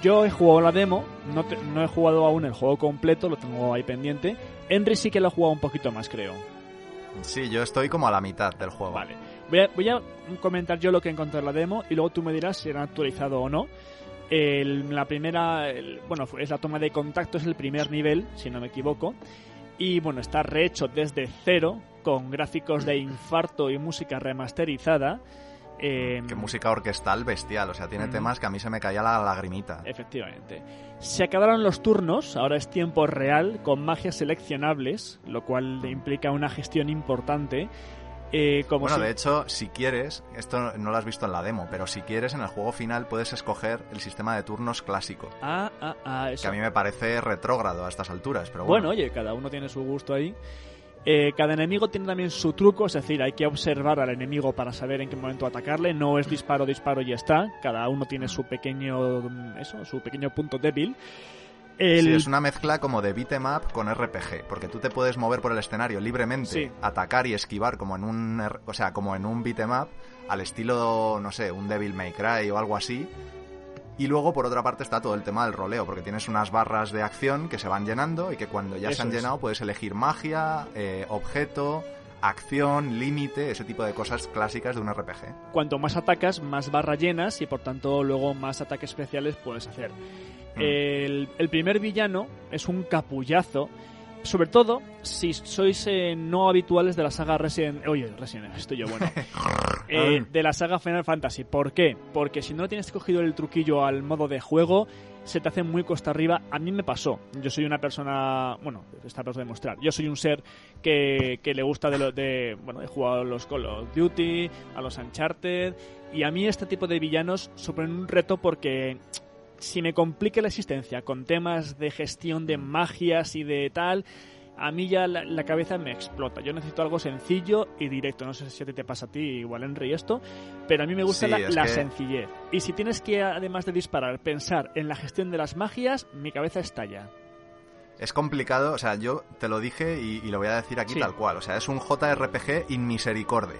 yo he jugado la demo, no, te- no he jugado aún el juego completo, lo tengo ahí pendiente. Henry sí que lo ha jugado un poquito más, creo. Sí, yo estoy como a la mitad del juego. Vale. Voy a, voy a comentar yo lo que encontré en la demo y luego tú me dirás si era actualizado o no. El- la primera, el- bueno, es la toma de contacto, es el primer nivel, si no me equivoco. Y bueno, está rehecho desde cero, con gráficos de infarto y música remasterizada. Eh, Que música orquestal bestial, o sea, tiene Ujú. temas que a mí se me caía la lagrimita. Efectivamente. Se acabaron los turnos, ahora es tiempo real, con magias seleccionables, lo cual implica una gestión importante. Eh, como Bueno, si- de hecho, si quieres, esto no lo has visto en la demo, pero si quieres, en el juego final puedes escoger el sistema de turnos clásico. Ah, ah, ah, eso. Que a mí me parece retrógrado a estas alturas, pero Bueno, bueno. oye, cada uno tiene su gusto ahí. Eh, cada enemigo tiene también su truco, es decir, hay que observar al enemigo para saber en qué momento atacarle. No es disparo, disparo y ya está. Cada uno tiene su pequeño, mm, eso, su pequeño punto débil. El- Sí, es una mezcla como de beat'em up con RPG, porque tú te puedes mover por el escenario libremente, Sí. atacar y esquivar como en un, o sea, como en un beat'em up, al estilo, no sé, un Devil May Cry o algo así. Y luego, por otra parte, está todo el tema del roleo, porque tienes unas barras de acción que se van llenando y que cuando ya Eso se han es. llenado puedes elegir magia, eh, objeto, acción, límite, ese tipo de cosas clásicas de un RPG. cuanto más atacas, más barra llenas y por tanto luego más ataques especiales puedes hacer. Mm. El, el primer villano es un capullazo. Sobre todo si sois eh, no habituales de la saga Resident Oye, Resident Evil, estoy yo bueno. Eh, de la saga Final Fantasy. ¿Por qué? Porque si no tienes cogido el truquillo al modo de juego, se te hace muy costa arriba. A mí me pasó. Yo soy una persona. Bueno, está para demostrar. Yo soy un ser que, que le gusta de, lo, de. Bueno, he jugado a los Call of Duty, a los Uncharted. Y a mí este tipo de villanos suponen un reto porque. Si me complica la existencia con temas de gestión de magias y de tal, a mí ya la, la cabeza me explota. Yo necesito algo sencillo y directo. No sé si a ti te pasa a ti igual, Henry, esto, pero a mí me gusta Sí, la, es la que- sencillez. Y si tienes que, además de disparar, pensar en la gestión de las magias, mi cabeza estalla. Es complicado, o sea, yo te lo dije y, y lo voy a decir aquí Sí. tal cual. O sea, es un JRPG in misericorde.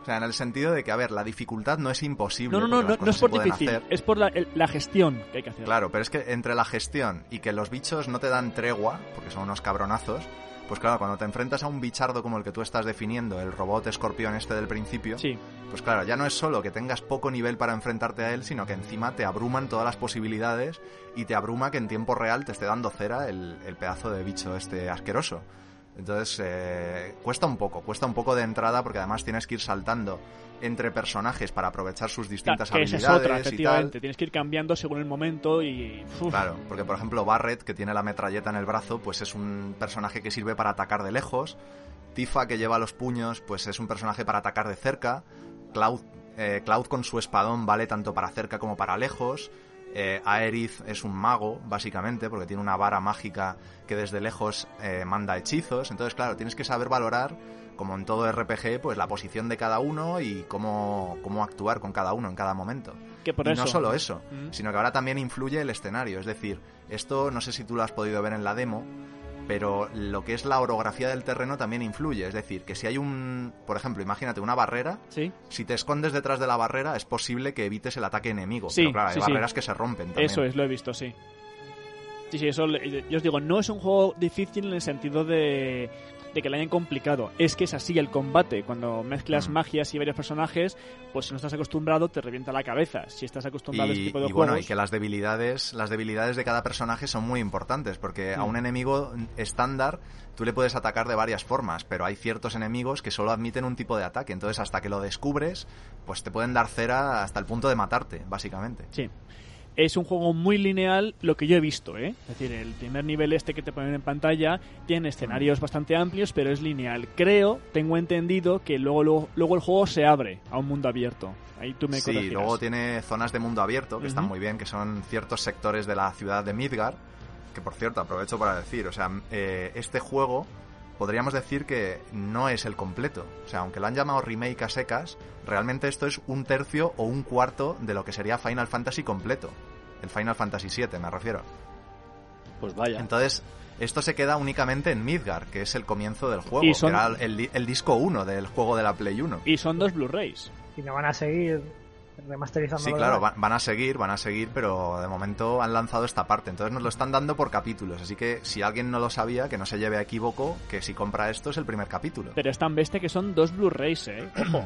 O sea, en el sentido de que, a ver, la dificultad no es imposible. No, no, no, no, es por difícil, hacer. es por la, el- la gestión que hay que hacer. Claro, pero es que entre la gestión y que los bichos no te dan tregua, porque son unos cabronazos, pues claro, cuando te enfrentas a un bichardo como el que tú estás definiendo, el robot escorpión este del principio, Sí. pues claro, ya no es solo que tengas poco nivel para enfrentarte a él, sino que encima te abruman todas las posibilidades y te abruma que en tiempo real te esté dando cera el, el pedazo de bicho este asqueroso. Entonces, eh, cuesta un poco, cuesta un poco de entrada porque además tienes que ir saltando entre personajes para aprovechar sus distintas que esa es habilidades otra, y tal. efectivamente. Tienes que ir cambiando según el momento y. uf. Claro, porque por ejemplo Barret, que tiene la metralleta en el brazo, pues es un personaje que sirve para atacar de lejos. Tifa, que lleva los puños, pues es un personaje para atacar de cerca. Cloud, eh, Cloud con su espadón vale tanto para cerca como para lejos. Eh, Aerith es un mago, básicamente, porque tiene una vara mágica que desde lejos eh, manda hechizos. Entonces, claro, tienes que saber valorar, como en todo RPG, pues la posición de cada uno y cómo, cómo actuar con cada uno en cada momento. Que por y eso. no solo eso, Mm. sino que ahora también influye el escenario. Es decir, esto no sé si tú lo has podido ver en la demo, pero lo que es la orografía del terreno también influye. Es decir, que si hay un, por ejemplo, imagínate una barrera, Sí. si te escondes detrás de la barrera es posible que evites el ataque enemigo. Sí, pero claro, hay sí, barreras que se rompen también. Eso es, lo he visto, sí. Sí, sí, eso le- yo os digo, no es un juego difícil en el sentido de, de que le hayan complicado. Es que es así el combate. Cuando mezclas magias y varios personajes, pues si no estás acostumbrado te revienta la cabeza. Si estás acostumbrado a este Y, tipo de y bueno, y que las debilidades, las debilidades de cada personaje son muy importantes, porque a Mm. un enemigo estándar tú le puedes atacar de varias formas, pero hay ciertos enemigos que solo admiten un tipo de ataque, entonces hasta que lo descubres, pues te pueden dar cera hasta el punto de matarte, básicamente. Sí. Es un juego muy lineal, lo que yo he visto, ¿eh? Es decir, el primer nivel este que te ponen en pantalla tiene escenarios bastante amplios, pero es lineal. Creo, tengo entendido que luego, luego, luego el juego se abre a un mundo abierto. Ahí tú me Sí, corregirás. luego tiene zonas de mundo abierto que están muy bien, que son ciertos sectores de la ciudad de Midgar, que por cierto aprovecho para decir, o sea, eh, este juego podríamos decir que no es el completo. O sea, aunque lo han llamado remake a secas, realmente esto es un tercio o un cuarto de lo que sería Final Fantasy completo. El Final Fantasy VII, me refiero. Pues vaya. Entonces, esto se queda únicamente en Midgar, que es el comienzo del juego, Y son- que era el, el disco 1 del juego de la Play 1. Y son dos Blu-rays. Y no van a seguir remasterizando. Sí, claro, van, van a seguir, van a seguir, pero de momento han lanzado esta parte. Entonces nos lo están dando por capítulos. Así que si alguien no lo sabía, que no se lleve a equívoco, que si compra esto es el primer capítulo. Pero es tan bestia que son dos Blu-rays, ¿eh? Ojo.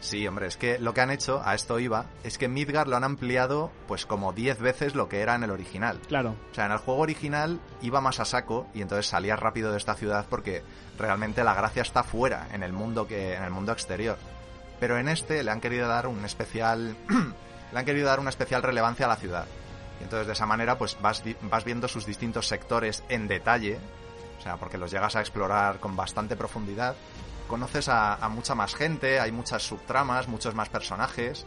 Sí, hombre, es que lo que han hecho, a esto iba, es que Midgar lo han ampliado pues como 10 veces lo que era en el original. Claro. O sea, en el juego original iba más a saco y entonces salía rápido de esta ciudad porque realmente la gracia está fuera, en el mundo que en el mundo exterior. Pero en este le han querido dar un especial le han querido dar una especial relevancia a la ciudad. Y entonces de esa manera pues vas vas viendo sus distintos sectores en detalle, o sea, porque los llegas a explorar con bastante profundidad. Conoces a, a mucha más gente, hay muchas subtramas, muchos más personajes.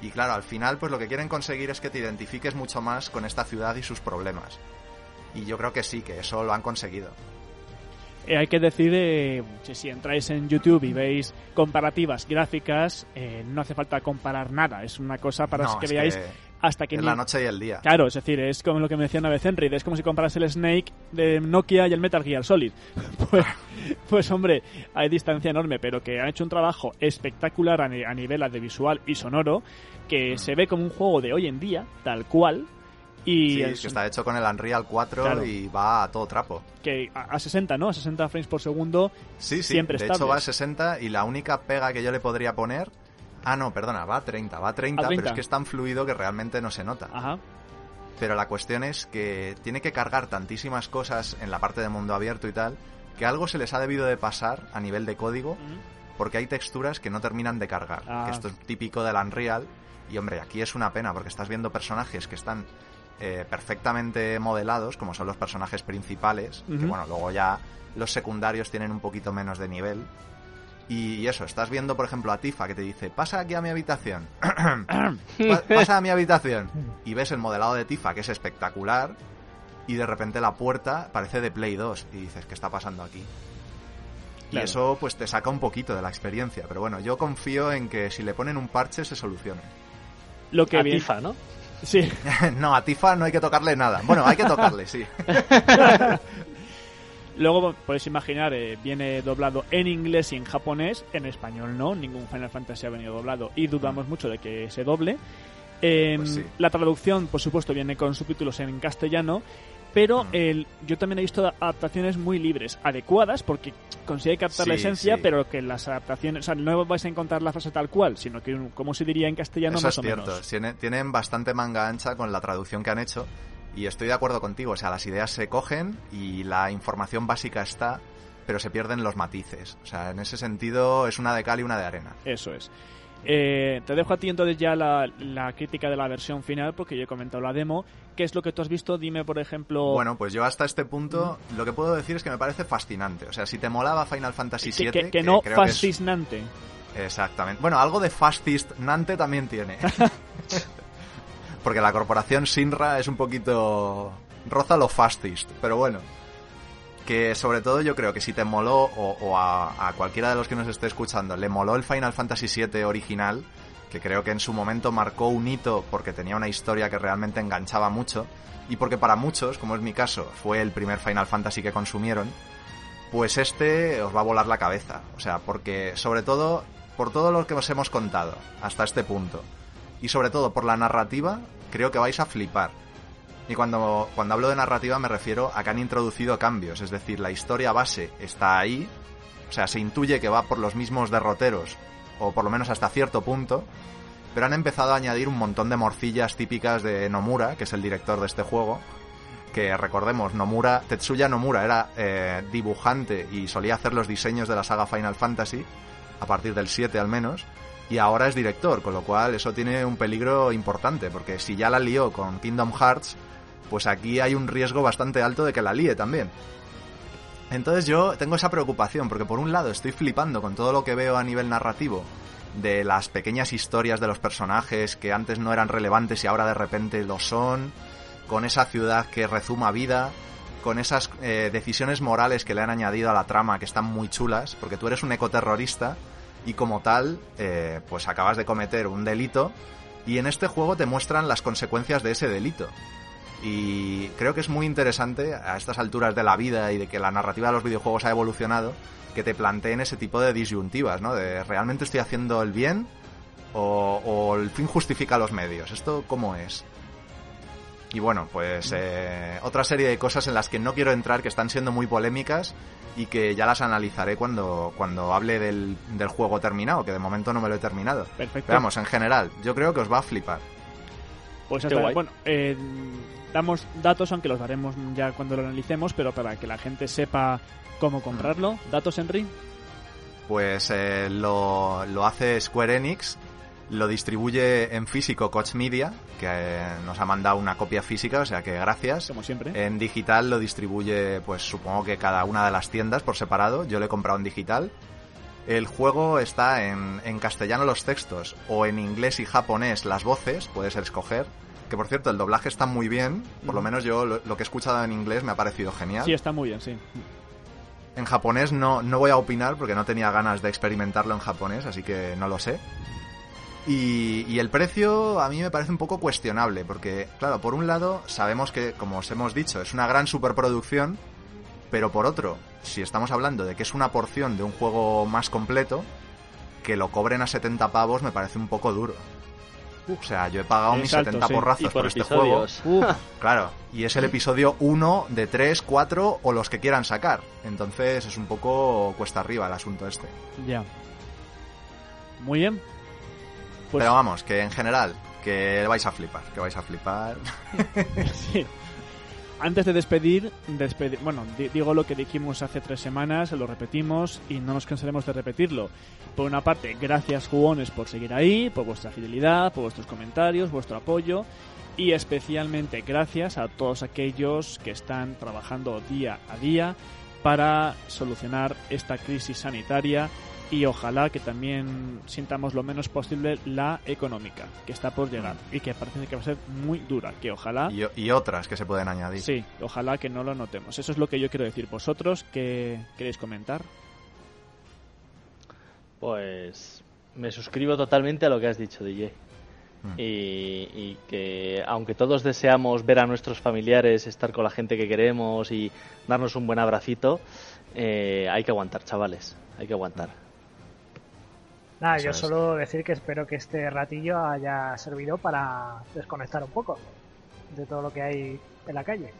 Y claro, al final, pues lo que quieren conseguir es que te identifiques mucho más con esta ciudad y sus problemas. Y yo creo que sí, que eso lo han conseguido. Eh, hay que decir eh, que si entráis en YouTube y veis comparativas gráficas, eh, no hace falta comparar nada. Es una cosa para No, que veáis que hasta que es ni- la noche y el día. Claro, es decir, es como lo que me decía una vez Henry, es como si comparas el Snake de Nokia y el Metal Gear Solid. Pues, pues hombre, hay distancia enorme, pero que han hecho un trabajo espectacular a, ni- a nivel de visual y sonoro, que se ve como un juego de hoy en día, tal cual, y Sí, es que está hecho con el Unreal 4 Claro. y va a todo trapo. que a, a 60, ¿no? A 60 frames por segundo, Sí, sí, siempre de hecho va a 60 y la única pega que yo le podría poner... Ah, no, perdona, va a 30, va a 30, A 30. pero es que es tan fluido que realmente no se nota. Ajá. Pero la cuestión es que tiene que cargar tantísimas cosas en la parte de mundo abierto y tal, que algo se les ha debido de pasar a nivel de código, porque hay texturas que no terminan de cargar. Ah. Que esto es típico del Unreal. Y hombre, aquí es una pena, porque estás viendo personajes que están eh, perfectamente modelados, como son los personajes principales, que Ujú. bueno, luego ya los secundarios tienen un poquito menos de nivel. Y, eso, estás viendo, por ejemplo, a Tifa que te dice, pasa aquí a mi habitación. Pa- pasa a mi habitación. Y ves el modelado de Tifa, que es espectacular. Y de repente la puerta parece de Play 2. Y dices, ¿qué está pasando aquí? Y eso pues te saca un poquito de la experiencia. Pero bueno, yo confío en que si le ponen un parche se solucione. Lo que A bien- Tifa, ¿no? Sí. no, a Tifa no hay que tocarle nada. Bueno, hay que tocarle, sí. Luego podéis imaginar, eh, viene doblado en inglés y en japonés, en español no, ningún Final Fantasy ha venido doblado y dudamos mucho de que se doble. Eh, Pues sí. La traducción, por supuesto, viene con subtítulos en castellano, pero el, yo también he visto adaptaciones muy libres, adecuadas, porque consigue captar la esencia, sí. pero que las adaptaciones, o sea, no vais a encontrar la frase tal cual, sino que como se diría en castellano Eso más es o cierto. menos. Tiene- tienen bastante manga ancha con la traducción que han hecho. Y estoy de acuerdo contigo. O sea, las ideas se cogen y la información básica está, pero se pierden los matices. O sea, en ese sentido es una de cal y una de arena. Eso es. Eh, te dejo a ti entonces ya la, la crítica de la versión final, porque yo he comentado la demo. ¿Qué es lo que tú has visto? Dime, por ejemplo... Bueno, pues yo hasta este punto lo que puedo decir es que me parece fascinante. O sea, si te molaba Final Fantasy que, VII... que- que no que es-. Exactamente. Bueno, algo de fascist Nante también tiene. Porque la corporación Sinra es un poquito... roza lo fascist, pero bueno. Que sobre todo yo creo que si te moló, o, o a, a cualquiera de los que nos esté escuchando, le moló el Final Fantasy VII original, que creo que en su momento marcó un hito porque tenía una historia que realmente enganchaba mucho, y porque para muchos, como es mi caso, fue el primer Final Fantasy que consumieron, pues este os va a volar la cabeza. O sea, porque sobre todo por todo lo que os hemos contado hasta este punto, y sobre todo por la narrativa, creo que vais a flipar. Y cuando, cuando hablo de narrativa me refiero a que han introducido cambios, es decir, la historia base está ahí, o sea, se intuye que va por los mismos derroteros, o por lo menos hasta cierto punto, pero han empezado a añadir un montón de morcillas típicas de Nomura, que es el director de este juego, que recordemos, Nomura, Tetsuya Nomura era eh, dibujante y solía hacer los diseños de la saga Final Fantasy, a partir del 7 al menos, y ahora es director, con lo cual eso tiene un peligro importante, porque si ya la lió con Kingdom Hearts, pues aquí hay un riesgo bastante alto de que la líe también. Entonces yo tengo esa preocupación, porque por un lado estoy flipando con todo lo que veo a nivel narrativo, de las pequeñas historias de los personajes que antes no eran relevantes y ahora de repente lo son, con esa ciudad que rezuma vida, con esas eh, decisiones morales que le han añadido a la trama que están muy chulas, porque tú eres un ecoterrorista y como tal, eh, pues acabas de cometer un delito y en este juego te muestran las consecuencias de ese delito. Y creo que es muy interesante a estas alturas de la vida y de que la narrativa de los videojuegos ha evolucionado, que te planteen ese tipo de disyuntivas, ¿no? De realmente estoy haciendo el bien ¿O, o el fin justifica los medios? ¿Esto cómo es? Y bueno, pues eh, otra serie de cosas en las que no quiero entrar, que están siendo muy polémicas y que ya las analizaré cuando, cuando hable del, del juego terminado, que de momento no me lo he terminado. Perfecto. Pero vamos, en general, yo creo que os va a flipar. Pues hasta, bueno, eh, damos datos, aunque los daremos ya cuando lo analicemos, pero para que la gente sepa cómo comprarlo. ¿Datos, Henry? Pues eh, lo, lo hace Square Enix, lo distribuye en físico Coach Media, que eh, nos ha mandado una copia física, o sea que gracias. Como siempre. En digital lo distribuye, pues supongo que cada una de las tiendas por separado. Yo lo he comprado en digital. El juego está en, en castellano los textos o en inglés y japonés las voces, puedes escoger. Que por cierto, el doblaje está muy bien. Por lo menos yo lo, lo que he escuchado en inglés me ha parecido genial. Sí, está muy bien, sí. En japonés no, no voy a opinar porque no tenía ganas de experimentarlo en japonés, así que no lo sé. Y, y el precio a mí me parece un poco cuestionable, porque, claro, por un lado sabemos que, como os hemos dicho, es una gran superproducción, pero por otro, si estamos hablando de que es una porción de un juego más completo, que lo cobren a 70 pavos me parece un poco duro. O sea, yo he pagado mis Exacto, 70 sí. porrazos por este juego. Uf, Claro, y es el episodio 1 de 3, 4 o los que quieran sacar. Entonces es un poco cuesta arriba el asunto este. ya. Muy bien. Pues Pero vamos, que en general, que vais a flipar, que vais a flipar. sí. Antes de despedir, bueno, di- digo lo que dijimos hace tres semanas, lo repetimos y no nos cansaremos de repetirlo. Por una parte, gracias jugones por seguir ahí, por vuestra fidelidad, por vuestros comentarios, vuestro apoyo y especialmente gracias a todos aquellos que están trabajando día a día para solucionar esta crisis sanitaria y ojalá que también sintamos lo menos posible la económica que está por llegar y que parece que va a ser muy dura, que ojalá Y, y otras que se pueden añadir. Sí, ojalá que no lo notemos. Eso es lo que yo quiero decir. ¿Vosotros qué queréis comentar? Pues me suscribo totalmente a lo que has dicho, DJ. Mm. Y, y que aunque todos deseamos ver a nuestros familiares, estar con la gente que queremos y darnos un buen abracito, eh, hay que aguantar, chavales. Hay que aguantar. Nada, yo solo decir que espero que este ratillo haya servido para desconectar un poco de todo lo que hay en la calle.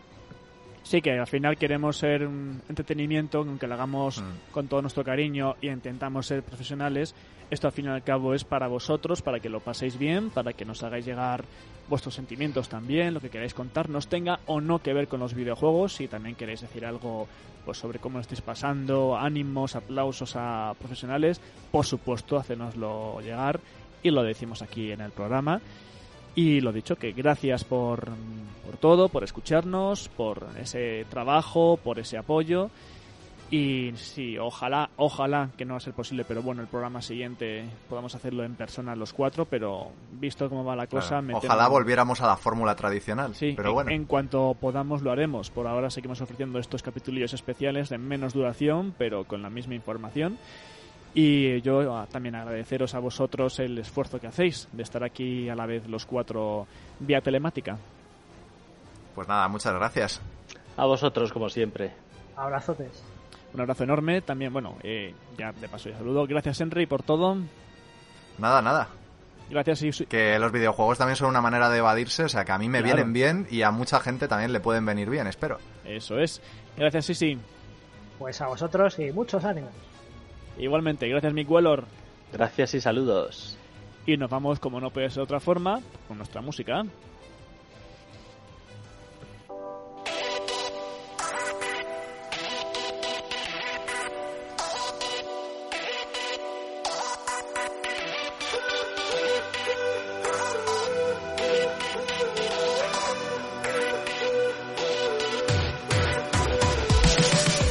Sí, que al final queremos ser un entretenimiento, aunque lo hagamos Mm. con todo nuestro cariño y intentamos ser profesionales. Esto al fin y al cabo es para vosotros, para que lo paséis bien, para que nos hagáis llegar vuestros sentimientos también, lo que queráis contarnos, tenga o no que ver con los videojuegos. Si también queréis decir algo pues sobre cómo lo estáis pasando, ánimos, aplausos a profesionales, por supuesto, hacénoslo llegar y lo decimos aquí en el programa. Y lo dicho, que gracias por, por todo, por escucharnos, por ese trabajo, por ese apoyo. Y sí, ojalá, ojalá que no va a ser posible, pero bueno, el programa siguiente podamos hacerlo en persona los cuatro, pero visto cómo va la cosa, Claro. me Ojalá temo- volviéramos a la fórmula tradicional. Sí, pero en- bueno. en cuanto podamos lo haremos. Por ahora seguimos ofreciendo estos capítulos especiales de menos duración, pero con la misma información. Y yo ah, también agradeceros a vosotros el esfuerzo que hacéis de estar aquí a la vez los cuatro vía telemática. Pues nada, muchas gracias. A vosotros, como siempre. Abrazotes. Un abrazo enorme. También, bueno, eh, ya de paso ya saludo. Gracias, Henry, por todo. Nada, nada. Gracias, y Que los videojuegos también son una manera de evadirse, o sea que a mí me Claro. vienen bien y a mucha gente también le pueden venir bien, espero. Eso es. Gracias, Sisi. Pues a vosotros y muchos ánimos. Igualmente, gracias, Mick Wellor. Gracias y saludos. Y nos vamos, como no puede ser de otra forma, con nuestra música.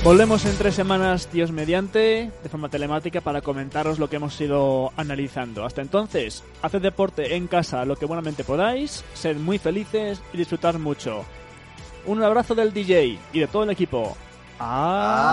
Volvemos en tres semanas, dios mediante, de forma telemática para comentaros lo que hemos ido analizando. Hasta entonces, haced deporte en casa lo que buenamente podáis, sed muy felices y disfrutad mucho. Un abrazo del DJ y de todo el equipo. Adiós.